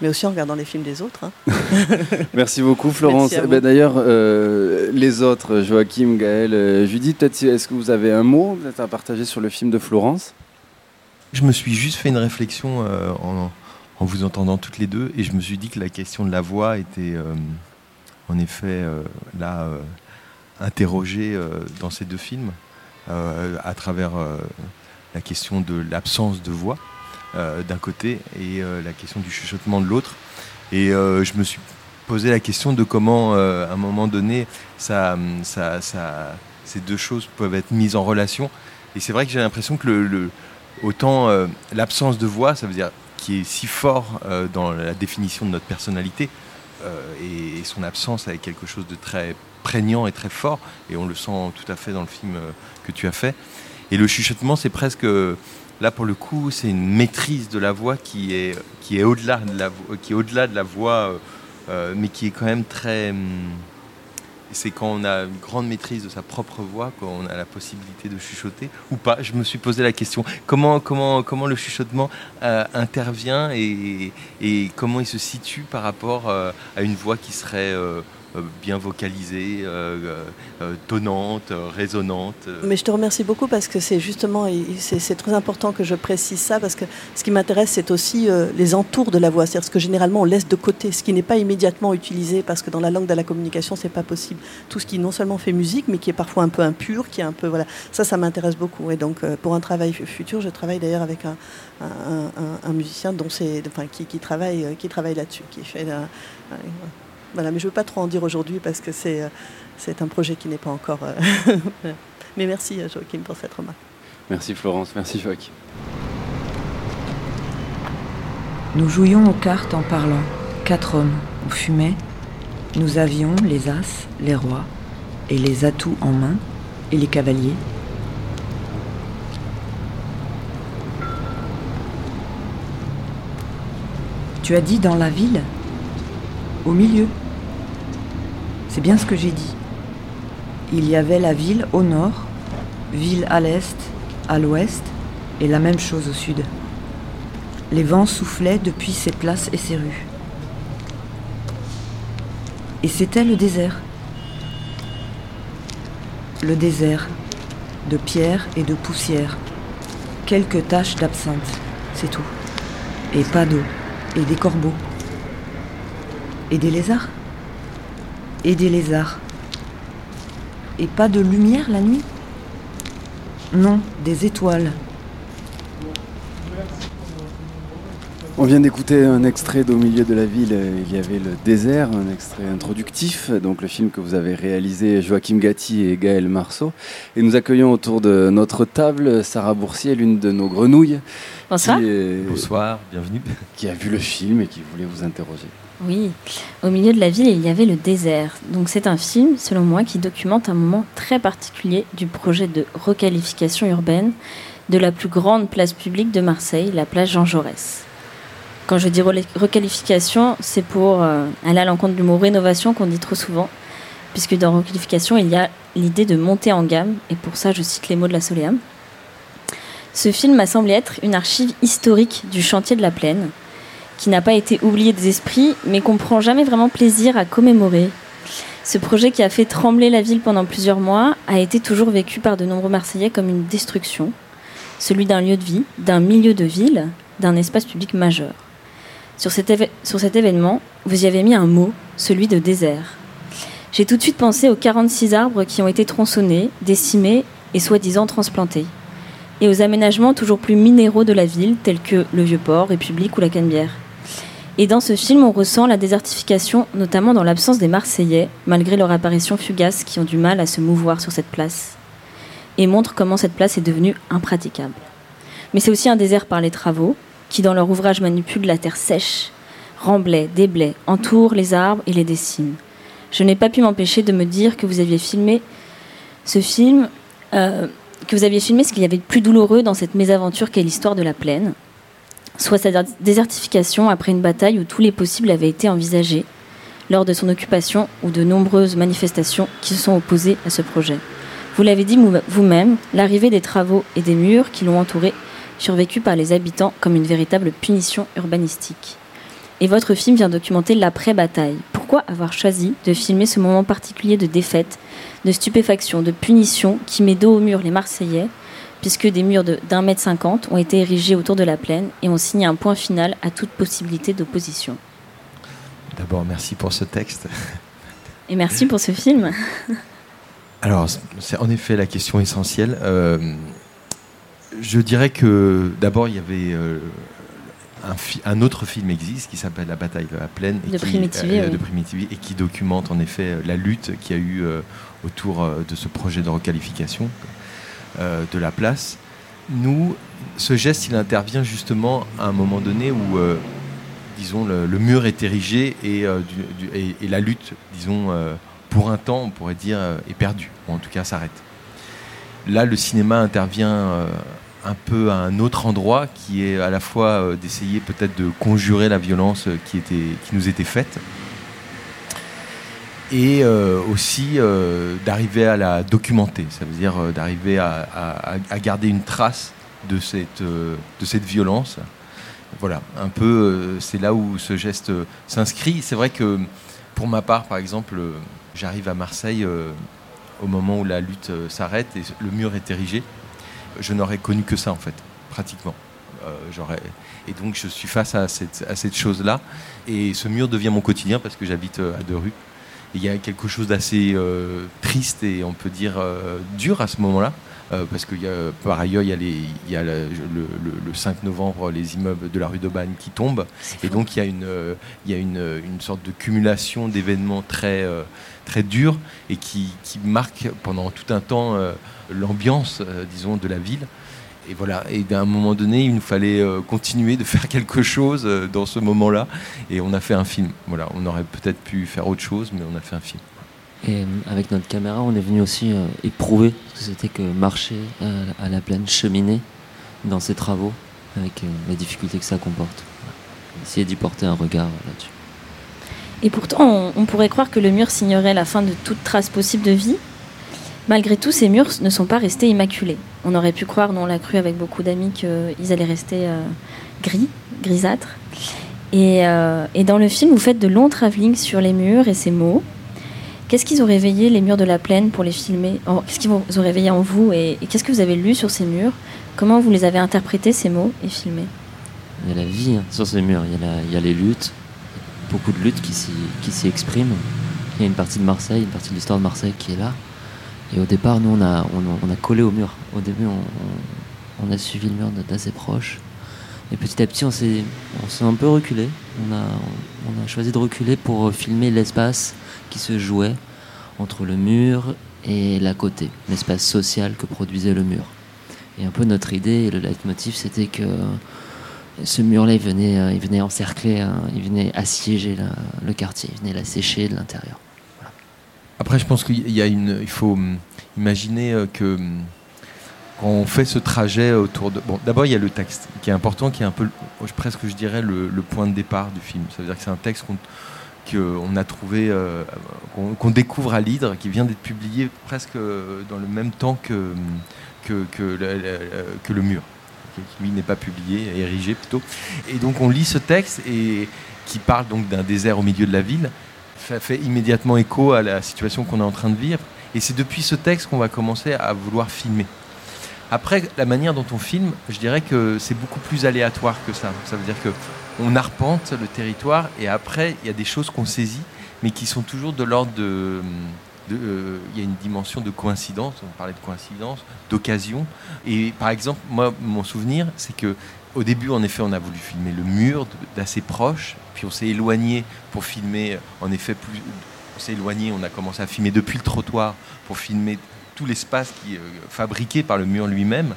Mais aussi en regardant les films des autres. hein. Merci beaucoup, Florence. Eh ben. D'ailleurs, euh, les autres, Joachim, Gaël, euh, Judith, peut-être si- est-ce que vous avez un mot à partager sur le film de Florence? Je me suis juste fait une réflexion euh, en, en vous entendant toutes les deux et je me suis dit que la question de la voix était euh, en effet euh, là interrogée euh, dans ces deux films euh, à travers euh, la question de l'absence de voix d'un côté et la question du chuchotement de l'autre. Et je me suis posé la question de comment, à un moment donné, ces deux choses peuvent être mises en relation. Et c'est vrai que j'ai l'impression que autant l'absence de voix, ça veut dire qui est si fort dans la définition de notre personnalité, et, et son absence avec quelque chose de très prégnant et très fort, et on le sent tout à fait dans le film euh, que tu as fait. Et le chuchotement, c'est presque là pour le coup, c'est une maîtrise de la voix qui est qui est au-delà de la qui au-delà de la voix, euh, euh, mais qui est quand même très hum, c'est quand on a une grande maîtrise de sa propre voix qu'on a la possibilité de chuchoter ou pas. Je me suis posé la question comment comment comment le chuchotement euh, intervient et, comment il se situe par rapport euh, à une voix qui serait euh, euh, bien vocalisée, euh, euh, euh, tonnante, euh, résonante. euh. Mais je te remercie beaucoup parce que c'est justement, c'est très important que je précise ça parce que ce qui m'intéresse, c'est aussi euh, les entours de la voix, c'est-à-dire ce que généralement on laisse de côté, ce qui n'est pas immédiatement utilisé parce que dans la langue de la communication, c'est pas possible. Tout ce qui non seulement fait musique, mais qui est parfois un peu impur, qui est un peu voilà, ça, ça m'intéresse beaucoup. Et donc euh, pour un travail fu- futur, je travaille d'ailleurs avec un, musicien dont enfin, qui, travaille, euh, qui travaille là-dessus, qui fait. Voilà, mais je veux pas trop en dire aujourd'hui parce que c'est, euh, c'est un projet qui n'est pas encore. euh, Mais merci euh, Joachim pour cette remarque. Merci Florence, merci Joachim. Nous jouions aux cartes en parlant. Quatre hommes. On fumait. Nous avions les as, les rois, et les atouts en main, et les cavaliers. Tu as dit dans la ville Au milieu. C'est bien ce que j'ai dit. Il y avait la ville au nord, ville à l'est, à l'ouest, et la même chose au sud. Les vents soufflaient depuis ces places et ces rues. Et c'était le désert. le désert, de pierre et de poussière. Quelques taches d'absinthe, c'est tout. Et pas d'eau, et des corbeaux. Et des lézards Et des lézards. Et pas de lumière la nuit? Non, des étoiles. On vient d'écouter un extrait d'Au milieu de la ville, euh, il y avait le désert, un extrait introductif, donc le film que vous avez réalisé Joachim Gatti et Gaël Marceau. Et nous accueillons autour de notre table Sarah Boursier, l'une de nos grenouilles. Bonsoir. Est- Bonsoir, bienvenue. Qui a vu le film et qui voulait vous interroger. Oui, au milieu de la ville, il y avait le désert. Donc c'est un film, selon moi, qui documente un moment très particulier du projet de requalification urbaine de la plus grande place publique de Marseille, la place Jean Jaurès. Quand je dis requalification, c'est pour euh, aller à l'encontre du mot rénovation qu'on dit trop souvent, puisque dans requalification, il y a l'idée de monter en gamme, et pour ça, je cite les mots de la Soléam. Ce film m'a semblé être une archive historique du chantier de la plaine, qui n'a pas été oublié des esprits, mais qu'on prend jamais vraiment plaisir à commémorer. Ce projet qui a fait trembler la ville pendant plusieurs mois a été toujours vécu par de nombreux Marseillais comme une destruction, celui d'un lieu de vie, d'un milieu de ville, d'un espace public majeur. Sur cet, sur cet événement, vous y avez mis un mot, celui de désert. J'ai tout de suite pensé aux 46 arbres qui ont été tronçonnés, décimés et soi-disant transplantés, et aux aménagements toujours plus minéraux de la ville, tels que le Vieux-Port, République ou la Canebière. Et dans ce film, on ressent la désertification, notamment dans l'absence des Marseillais, malgré leur apparition fugace qui ont du mal à se mouvoir sur cette place, et montre comment cette place est devenue impraticable. Mais c'est aussi un désert par les travaux, qui dans leur ouvrage manipulent la terre sèche, remblait, déblaie, entoure les arbres et les décime. Je n'ai pas pu m'empêcher de me dire que vous aviez filmé ce film, euh, que vous aviez filmé ce qu'il y avait de plus douloureux dans cette mésaventure qu'est l'histoire de la plaine, soit sa dé- désertification après une bataille où tous les possibles avaient été envisagés lors de son occupation ou de nombreuses manifestations qui se sont opposées à ce projet. Vous l'avez dit vous-même, l'arrivée des travaux et des murs qui l'ont entouré, survécu par les habitants comme une véritable punition urbanistique. Et votre film vient documenter l'après-bataille. Pourquoi avoir choisi de filmer ce moment particulier de défaite, de stupéfaction, de punition qui met dos au mur les Marseillais, puisque des murs de- d'un mètre cinquante ont été érigés autour de la plaine et ont signé un point final à toute possibilité d'opposition D'abord, merci pour ce texte. Et merci pour ce film. Alors, c'est en effet la question essentielle. Euh, je dirais que d'abord, il y avait euh, un, autre film existe qui s'appelle La bataille de la plaine et De qui, Primitivi, oui. de Primitivi, et qui documente en effet euh, la lutte qu'il y a eu euh, autour euh, de ce projet de requalification euh, de la place. Nous, ce geste, il intervient justement à un moment donné où, euh, disons, le, mur est érigé et, euh, la lutte, disons, pour un temps, on pourrait dire, est perdue, ou en tout cas s'arrête. Là, le cinéma intervient un peu à un autre endroit, qui est à la fois d'essayer peut-être de conjurer la violence qui nous était faite, et euh, aussi euh, d'arriver à la documenter, ça veut dire euh, d'arriver à, garder une trace de cette, violence. Voilà, un peu, c'est là où ce geste s'inscrit. C'est vrai que pour ma part, par exemple, j'arrive à Marseille au moment où la lutte s'arrête et le mur est érigé. Je n'aurais connu que ça, en fait, pratiquement. Et donc, je suis face à cette, chose-là. Et ce mur devient mon quotidien parce que j'habite à deux rues. Il y a quelque chose d'assez euh, triste et on peut dire euh, dur à ce moment-là. euh, parce que par ailleurs, il y a, les, il y a le, le- le- le 5 novembre les immeubles de la rue d'Aubagne qui tombent. Et donc, il y a une, euh, il y a une, une sorte de cumulation d'événements très, euh, très durs et qui, qui marquent pendant tout un temps l'ambiance, disons, de la ville. Et voilà, et à un moment donné, il nous fallait euh, continuer de faire quelque chose euh, dans ce moment-là. Et on a fait un film. Voilà, on aurait peut-être pu faire autre chose, mais on a fait un film. Et euh, avec notre caméra, on est venu aussi euh, éprouver ce que c'était que marcher euh, à la plaine, cheminer dans ces travaux, avec euh, les difficultés que ça comporte. Essayer d'y porter un regard là-dessus. Et pourtant, on, on pourrait croire que le mur signerait la fin de toute trace possible de vie. Malgré tout, ces murs ne sont pas restés immaculés. On aurait pu croire, nous on l'a cru avec beaucoup d'amis, qu'ils allaient rester euh, gris, grisâtres. Et, euh, et dans le film, vous faites de longs travelling sur les murs et ces mots. Qu'est-ce qu'ils ont réveillé les murs de la plaine pour les filmer? Qu'est-ce qu'ils ont réveillé en vous et, qu'est-ce que vous avez lu sur ces murs? Comment vous les avez interprétés ces mots et filmés? Il y a la vie hein, sur ces murs, il y, a les luttes, beaucoup de luttes qui s'y expriment. Il y a une partie de Marseille, une partie de l'histoire de Marseille qui est là. Et au départ, nous, on a, collé au mur. Au début, on, a suivi le mur d'assez proche. Et petit à petit, on s'est un peu reculé. On a, choisi de reculer pour filmer l'espace qui se jouait entre le mur et la côté, l'espace social que produisait le mur. Et un peu notre idée le leitmotiv, c'était que ce mur-là, il venait, il venait encercler, hein, il venait assiéger le quartier, il venait l'assécher de l'intérieur. Après, je pense qu'il y a une, il faut hum, imaginer euh, que hum, quand on fait ce trajet autour de. Bon, d'abord, il y a le texte qui est important, qui est un peu, presque, je dirais, le, point de départ du film. Ça veut dire que c'est un texte qu'on a trouvé, euh, qu'on découvre à l'Hydre, qui vient d'être publié presque dans le même temps que, hum, que, que le mur, qui lui n'est pas publié, érigé plutôt. Et donc on lit ce texte et qui parle donc d'un désert au milieu de la ville ça fait immédiatement écho à la situation qu'on est en train de vivre. Et c'est depuis ce texte qu'on va commencer à vouloir filmer. Après, la manière dont on filme, je dirais que c'est beaucoup plus aléatoire que ça. Ça veut dire que on arpente le territoire et après, il y a des choses qu'on saisit, mais qui sont toujours de l'ordre de. Euh, il y a une dimension de coïncidence, on parlait de coïncidence, d'occasion. Et par exemple, moi, mon souvenir, c'est que au début, en effet, on a voulu filmer le mur d'assez proche, puis on s'est éloigné pour filmer, en effet, plus, on s'est éloigné, on a commencé à filmer depuis le trottoir pour filmer tout l'espace qui est euh, fabriqué par le mur lui-même.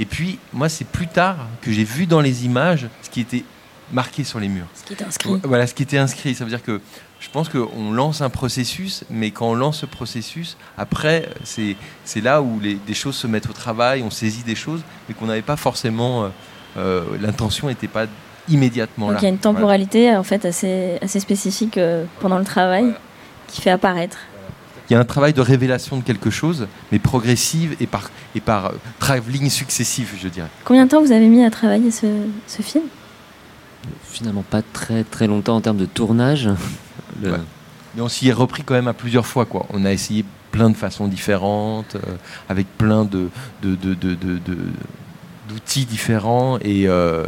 Et puis, moi, c'est plus tard que j'ai vu dans les images ce qui était marqué sur les murs. Ce qui était inscrit. Voilà, ce qui était inscrit. Ça veut dire que je pense qu'on lance un processus, mais quand on lance ce processus, après, c'est là où les, des choses se mettent au travail, on saisit des choses, mais qu'on n'avait pas forcément. Euh, euh, l'intention n'était pas immédiatement Donc là. il y a une temporalité en fait assez, assez spécifique euh, pendant le travail qui fait apparaître. Il y a un travail de révélation de quelque chose, mais progressive et par, et par euh, travelling successif, je dirais. Combien de temps vous avez mis à travailler ce, ce film? Finalement, pas très très longtemps en termes de tournage. Mais on s'y est repris quand même à plusieurs fois. Quoi. On a essayé plein de façons différentes, avec plein de, de, de, de d'outils différents et, euh,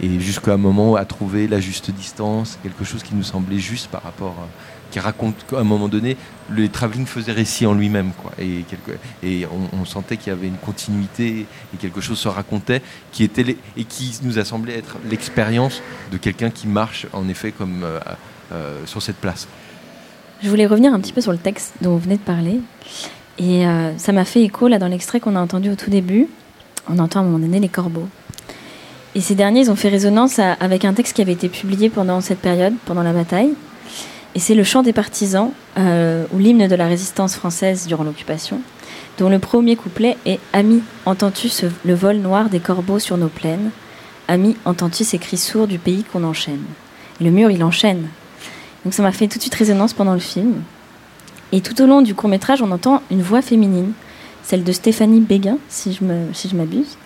et jusqu'à un moment à trouver la juste distance, quelque chose qui nous semblait juste par rapport, à, qui raconte qu'à un moment donné, le travelling faisait récit en lui-même. Quoi, et et on, sentait qu'il y avait une continuité et quelque chose se racontait qui était et qui nous a semblé être l'expérience de quelqu'un qui marche en effet comme euh, euh, sur cette place. Je voulais revenir un petit peu sur le texte dont vous venez de parler. Et ça m'a fait écho là dans l'extrait qu'on a entendu au tout début on entend à un moment donné les corbeaux. Et ces derniers, ils ont fait résonance avec un texte qui avait été publié pendant cette période, pendant la bataille. Et c'est le chant des partisans, euh, ou l'hymne de la résistance française durant l'occupation, dont le premier couplet est Ami, entends-tu le vol noir des corbeaux sur nos plaines? Ami, entends-tu ces cris sourds du pays qu'on enchaîne? Le mur, il enchaîne. Donc ça m'a fait tout de suite résonance pendant le film. Et tout au long du court métrage, on entend une voix féminine celle de Stéphanie Béguin, si je, m'abuse,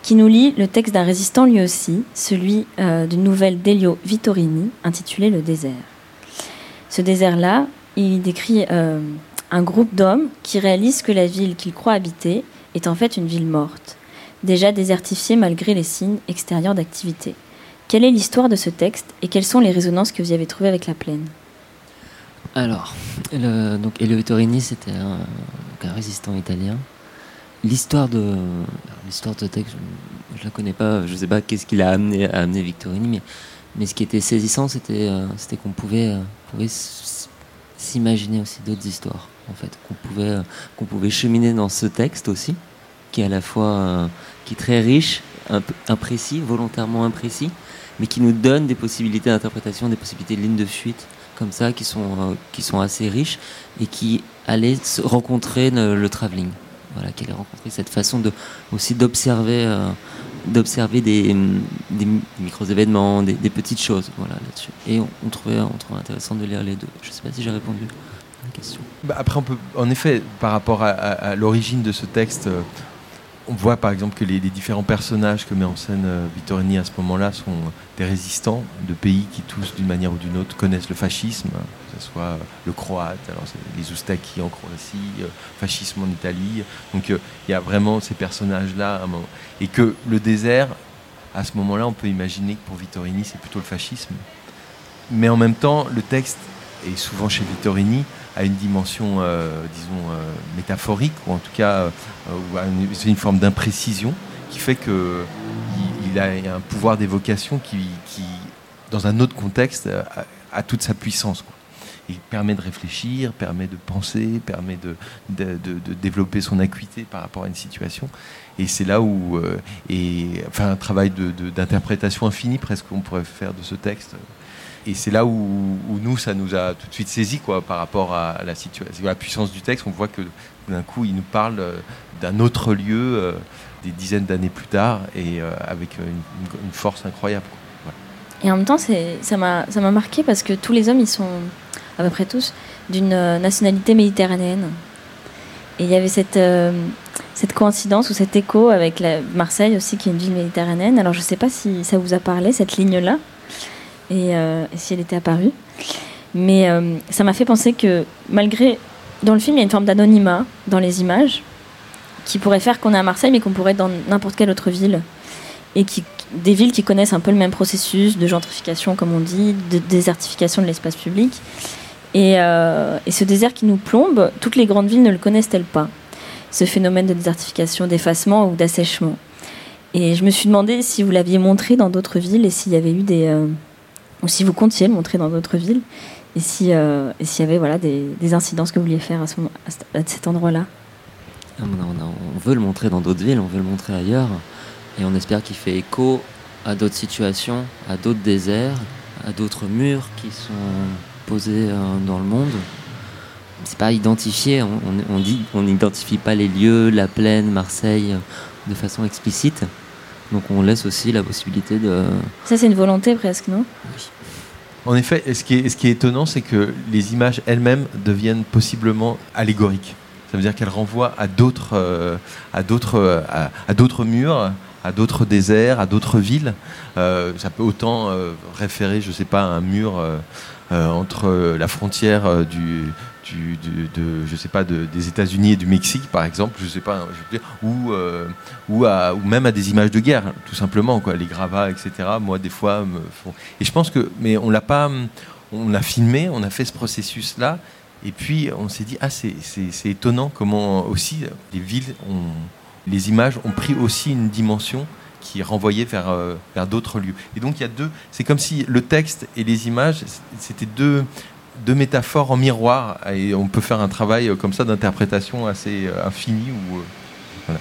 qui nous lit le texte d'un résistant lui aussi, celui euh, d'une nouvelle d'Elio Vittorini, intitulée Le désert. Ce désert-là, il décrit euh, un groupe d'hommes qui réalisent que la ville qu'ils croient habiter est en fait une ville morte, déjà désertifiée malgré les signes extérieurs d'activité. Quelle est l'histoire de ce texte et quelles sont les résonances que vous y avez trouvées avec la plaine? Alors, donc Elio Vittorini, c'était un, résistant italien. L'histoire de l'histoire de texte, je, ne la connais pas. Je sais pas qu'est-ce qu'il a amené à amener Victorini, mais mais ce qui était saisissant, c'était euh, qu'on pouvait, euh, pouvait s'imaginer aussi d'autres histoires, en fait, qu'on pouvait euh, qu'on pouvait cheminer dans ce texte aussi, qui est à la fois qui très riche, imprécis, volontairement imprécis, mais qui nous donne des possibilités d'interprétation, des possibilités de lignes de fuite comme ça qui sont qui sont assez riches et qui aller rencontrer le, travelling. Voilà, qu'elle ait rencontré cette façon de, aussi d'observer, euh, d'observer des, des micro-événements, des, petites choses voilà, là-dessus. Et on, trouvait, on trouvait intéressant de lire les deux. Je ne sais pas si j'ai répondu à la question. Bah, après, on peut, en effet, par rapport à, l'origine de ce texte, euh, on voit par exemple que les, différents personnages que met en scène euh, Vittorini à ce moment-là sont des résistants de pays qui tous d'une manière ou d'une autre connaissent le fascisme, que ce soit euh, le croate, alors les Oustaki en Croatie, euh, fascisme en Italie. Donc euh, il y a vraiment ces personnages-là. Et que le désert, à ce moment-là, on peut imaginer que pour Vittorini, c'est plutôt le fascisme. Mais en même temps, le texte, et souvent chez Vittorini, a une dimension, euh, disons, euh, métaphorique, ou en tout cas, euh, une- une forme d'imprécision qui fait que il, il a un pouvoir d'évocation qui, dans un autre contexte, a, toute sa puissance. Il permet de réfléchir, permet de penser, permet de, développer son acuité par rapport à une situation. Et c'est là où, euh, enfin, un travail d'interprétation infinie presque qu'on pourrait faire de ce texte. Et c'est là où, nous, ça nous a tout de suite saisi quoi, par rapport à la situation, la puissance du texte. On voit que d'un coup, il nous parle euh, d'un autre lieu euh, des dizaines d'années plus tard et euh, avec une, force incroyable. Et en même temps, ça m'a marqué parce que tous les hommes, ils sont à peu près tous d'une nationalité méditerranéenne. Et il y avait cette, cette coïncidence ou cet écho avec Marseille aussi, qui est une ville méditerranéenne. Alors je ne sais pas si ça vous a parlé, cette ligne-là, et, euh, et si elle était apparue. Mais euh, ça m'a fait penser que malgré... Dans le film, il y a une forme d'anonymat dans les images qui pourrait faire qu'on est à Marseille, mais qu'on pourrait être dans n'importe quelle autre ville. Et qui, des villes qui connaissent un peu le même processus de gentrification, comme on dit, de désertification de l'espace public. Et, euh, et ce désert qui nous plombe, toutes les grandes villes ne le connaissent-elles pas? Ce phénomène de désertification, d'effacement ou d'assèchement. Et je me suis demandé si vous l'aviez montré dans d'autres villes et s'il y avait eu des. Ou si vous comptiez le montrer dans d'autres villes. Euh, et s'il y avait voilà, des, incidences que vous vouliez faire à, cet- endroit-là. Ah, On, veut le montrer dans d'autres villes, on veut le montrer ailleurs, et on espère qu'il fait écho à d'autres situations, à d'autres déserts, à d'autres murs qui sont posés euh, dans le monde. C'est pas identifié, on, dit, on n'identifie pas les lieux, la plaine, Marseille, de façon explicite. Donc on laisse aussi la possibilité de. Ça, c'est une volonté presque, non? En effet, et ce qui est, ce qui est étonnant, c'est que les images elles-mêmes deviennent possiblement allégoriques. Ça veut dire qu'elles renvoient à d'autres, euh, à d'autres, euh, à, à d'autres murs, à d'autres déserts, à d'autres villes. Euh, ça peut autant euh, référer, je sais pas, à un mur euh, entre la frontière du, du- sais pas, de- des États-Unis et du Mexique, par exemple, je sais pas, ou, ou, même à des images de guerre, tout simplement, les gravats, etc. Moi, des fois, me font. Et je pense que, mais on l'a pas, on a filmé, on a fait ce processus-là, et puis on s'est dit, ah, c'est étonnant comment aussi les villes, ont, les images ont pris aussi une dimension qui renvoyée vers, euh, vers d'autres lieux. Et donc il y a deux, c'est comme si le texte et les images, c'était deux, deux métaphores en miroir, et on peut faire un travail euh, comme ça d'interprétation assez euh, infini. Ou, voilà.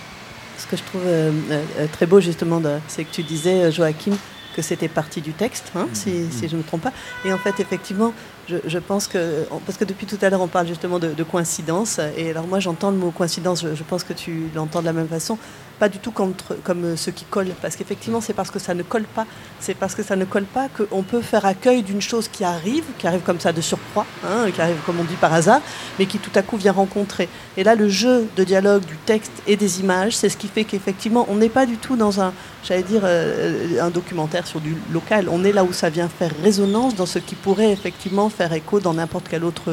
Ce que je trouve très beau justement, c'est que tu disais, Joachim, que c'était partie du texte, hein, si, si je ne me trompe pas. Et en fait, effectivement, je, je pense que, parce que depuis tout à l'heure, on parle justement de, de coïncidence. Et alors moi, j'entends le mot coïncidence, je, je pense que tu l'entends de la même façon. Pas du tout tr- comme euh, ce qui colle, parce qu'effectivement, c'est parce que ça ne colle pas. C'est parce que ça ne colle pas qu'on peut faire accueil d'une chose qui arrive, qui arrive comme ça de surcroît, hein, qui arrive comme on dit par hasard, mais qui tout à coup vient rencontrer. Et là, le jeu de dialogue du texte et des images, c'est ce qui fait qu'effectivement, on n'est pas du tout dans un, j'allais dire, euh, un documentaire sur du local. On est là où ça vient faire résonance dans ce qui pourrait effectivement faire écho dans n'importe quel autre.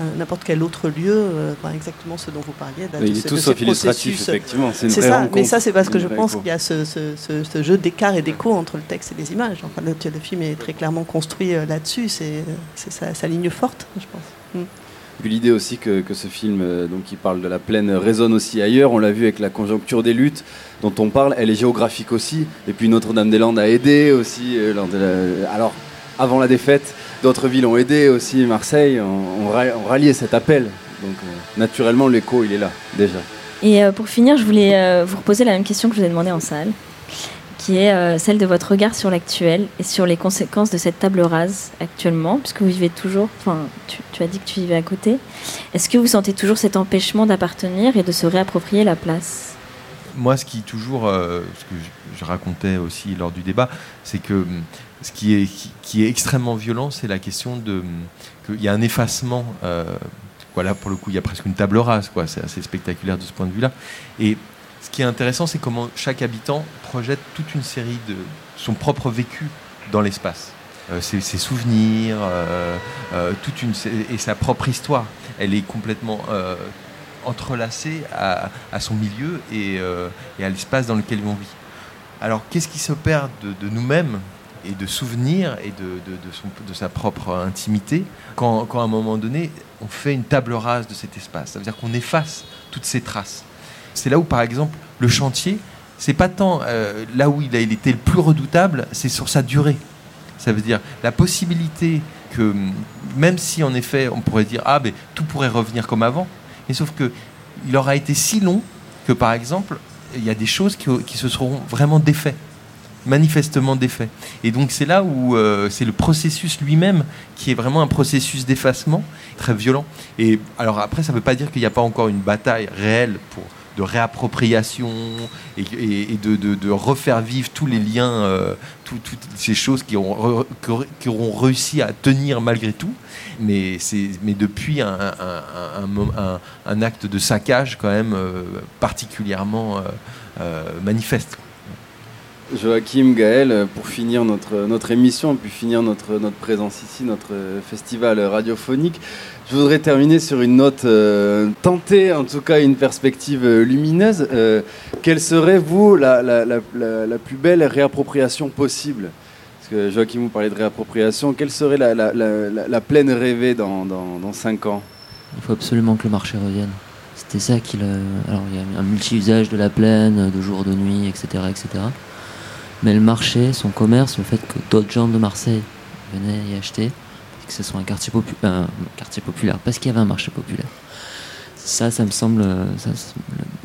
Euh, n'importe quel autre lieu, euh, exactement ce dont vous parliez. de il est tout sauf illustratif, processus. effectivement. C'est ça, rencontre. mais ça c'est parce que je pense qu'il y a ce, ce- ce- ce- ce jeu d'écart et d'écho entre le texte et les images. Enfin, le, le film est très clairement construit euh, là-dessus, c'est sa, sa ligne forte, je pense. Mm. Puis l'idée aussi que, que ce film, euh, donc, qui parle de la plaine, euh, résonne aussi ailleurs. On l'a vu avec la conjoncture des luttes dont on parle. Elle est géographique aussi. Et puis Notre-Dame-des-Landes a aidé aussi. euh, Alors, avant la défaite, d'autres villes ont aidé aussi. Marseille, on, on ra- on ralliait cet appel. Donc, euh, naturellement, l'écho, il est là, déjà. Et euh, pour finir, je voulais euh, vous reposer la même question que je vous ai demandé en salle, qui est euh, celle de votre regard sur l'actuel et sur les conséquences de cette table rase actuellement, puisque vous vivez toujours, enfin, tu, tu as dit que tu vivais à côté. Est-ce que vous sentez toujours cet empêchement d'appartenir et de se réapproprier la place? Moi, ce qui toujours, euh, ce que je, je racontais aussi lors du débat, c'est que hum, ce qui est, extrêmement violent, c'est la question de hum, qu'il y a un effacement. euh, voilà, pour le coup, il y a presque une table rase. C'est assez spectaculaire de ce point de vue-là. Et ce qui est intéressant, c'est comment chaque habitant projette toute une série de son propre vécu dans l'espace. Euh, ses, souvenirs, euh, euh, toute une, et sa propre histoire. Elle est complètement entrelacée à, son milieu et, à l'espace dans lequel on vit. Alors, qu'est-ce qui s'opère de, de nous-mêmes et de souvenirs et de, de, de, sa propre intimité quand, quand, à un moment donné, on fait une table rase de cet espace Ça veut dire qu'on efface toutes ces traces. C'est là où, par exemple, le chantier, c'est pas tant euh, là où il a il était le plus redoutable, c'est sur sa durée. Ça veut dire la possibilité que, même si en effet on pourrait dire ah ben tout pourrait revenir comme avant, mais sauf que il aura été si long que par exemple il y a des choses qui, qui se seront vraiment défaites manifestement défait. Et donc c'est là où euh, c'est le processus lui-même qui est vraiment un processus d'effacement très violent. Et alors après, ça ne veut pas dire qu'il n'y a pas encore une bataille réelle pour de réappropriation et, de, refaire vivre tous les liens, euh, tout, toutes ces choses qui, ont, qui auront réussi à tenir malgré tout. Mais, mais depuis un, acte de saccage quand même euh, particulièrement manifeste. Joachim, Gaël, pour finir notre, notre émission, puis finir notre, notre présence ici, notre festival radiophonique, je voudrais terminer sur une note euh, tentée, en tout cas une perspective euh, lumineuse. Euh, quelle serait, vous, la, la, la, la, plus belle réappropriation possible? Parce que Joachim, vous parlait de réappropriation. Quelle serait la, pleine rêvée dans, dans, dans 5 ans? Il faut absolument que le marché revienne. C'était ça qu'il. Alors, il y a un multi-usage de la plaine, de jour, de nuit, etc., etc. Mais le marché, son commerce, le fait que d'autres gens de Marseille venaient y acheter, que ce soit un quartier, popu quartier populaire, parce qu'il y avait un marché populaire. Ça, ça me semble ça,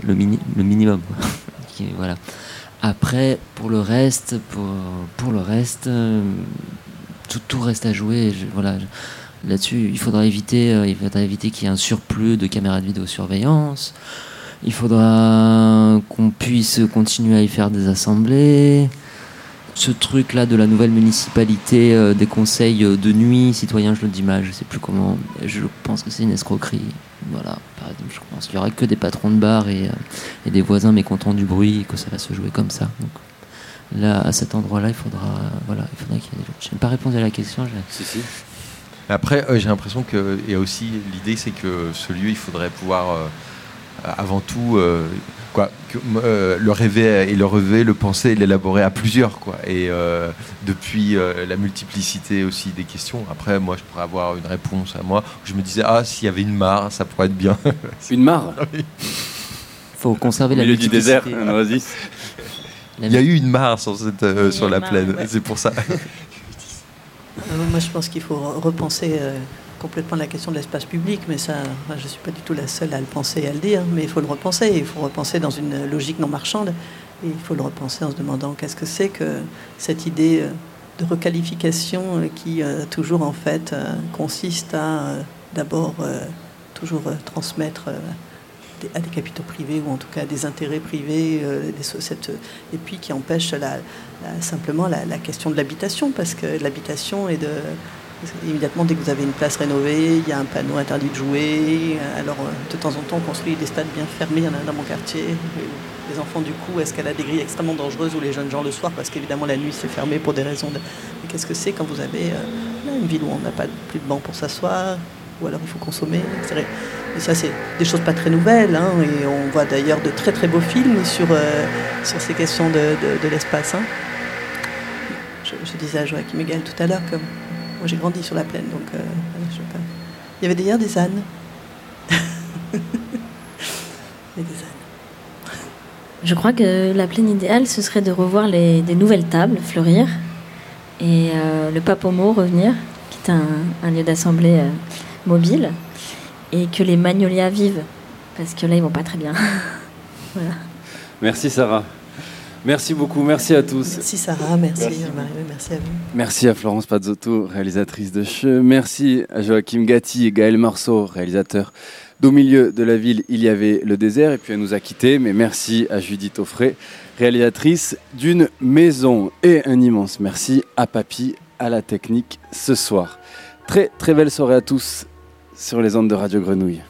le, mini le minimum. Voilà. Après, pour le reste, pour, pour le reste, euh, tout, tout, reste à jouer. Voilà. Là-dessus, il faudra éviter, euh, il faudra éviter qu'il y ait un surplus de caméras de vidéosurveillance. Il faudra qu'on puisse continuer à y faire des assemblées ce truc là de la nouvelle municipalité euh, des conseils euh, de nuit citoyens je le dis mal je sais plus comment je pense que c'est une escroquerie. Voilà par exemple je pense qu'il y aura que des patrons de bar et, euh, et, des voisins mécontents du bruit et que ça va se jouer comme ça. Donc là à cet endroit là il faudra voilà il faudra qu'il y ait des... je n'ai pas répondu à la question si, si. après euh, j'ai l'impression que a aussi l'idée c'est que ce lieu il faudrait pouvoir euh, avant tout quoi, que, euh, le rêver et le rêver, le penser et l'élaborer à plusieurs. Quoi. Et euh, depuis euh, la multiplicité aussi des questions, après, moi, je pourrais avoir une réponse à moi. Je me disais, ah, s'il y avait une mare, ça pourrait être bien. une mare Il faut conserver la milieu du désert, un oasis. Il y a eu une mare sur, cette, euh, sur la plaine, ouais. c'est pour ça. moi, je pense qu'il faut repenser complètement la question de l'espace public, mais ça, je ne suis pas du tout la seule à le penser et à le dire, mais il faut le repenser. Il faut repenser dans une logique non marchande. Et il faut le repenser en se demandant qu'est-ce que c'est que cette idée euh, de requalification qui euh, toujours en fait euh, consiste à d'abord toujours transmettre à des capitaux privés ou en tout cas à des intérêts privés des, cette, et puis qui empêche simplement la question de l'habitation parce que l'habitation est de Immédiatement, dès que vous avez une place rénovée, il y a un panneau interdit de jouer. Alors, de temps en temps, on construit des stades bien fermés. Il y en a dans mon quartier. Les enfants, du coup, a des grilles extrêmement dangereuses ou les jeunes gens le soir Parce qu'évidemment, la nuit, c'est fermé pour des raisons de. Mais qu'est-ce que c'est quand vous avez euh, une ville où on n'a pas plus de banc pour s'asseoir Ou alors il faut consommer Et ça, c'est des choses pas très nouvelles. Hein, et on voit d'ailleurs de très très beaux films sur, euh, sur ces questions de, de, l'espace. Hein. Je, je, disais à Joachim Miguel tout à l'heure que moi, j'ai grandi sur la plaine, donc euh, je sais pas. Il y avait d'ailleurs des ânes. des ânes. Je crois que la plaine idéale, ce serait de revoir les, des nouvelles tables fleurir et euh, le Papomo revenir, qui est un, un lieu d'assemblée euh, mobile, et que les magnolias vivent, parce que là, ils vont pas très bien. voilà. Merci Sarah. Merci beaucoup, merci à tous. Merci Sarah, merci, merci. Marie, merci à vous. Merci à Florence Pazzotto, réalisatrice de Che. Merci à Joachim Gatti et Gaël Marceau, réalisateur d'Au milieu de la ville, il y avait le désert, et puis elle nous a quittés. Mais merci à Judith Offray, réalisatrice d'une maison. Et un immense merci à Papy, à la technique ce soir. Très très belle soirée à tous sur les ondes de Radio Grenouille.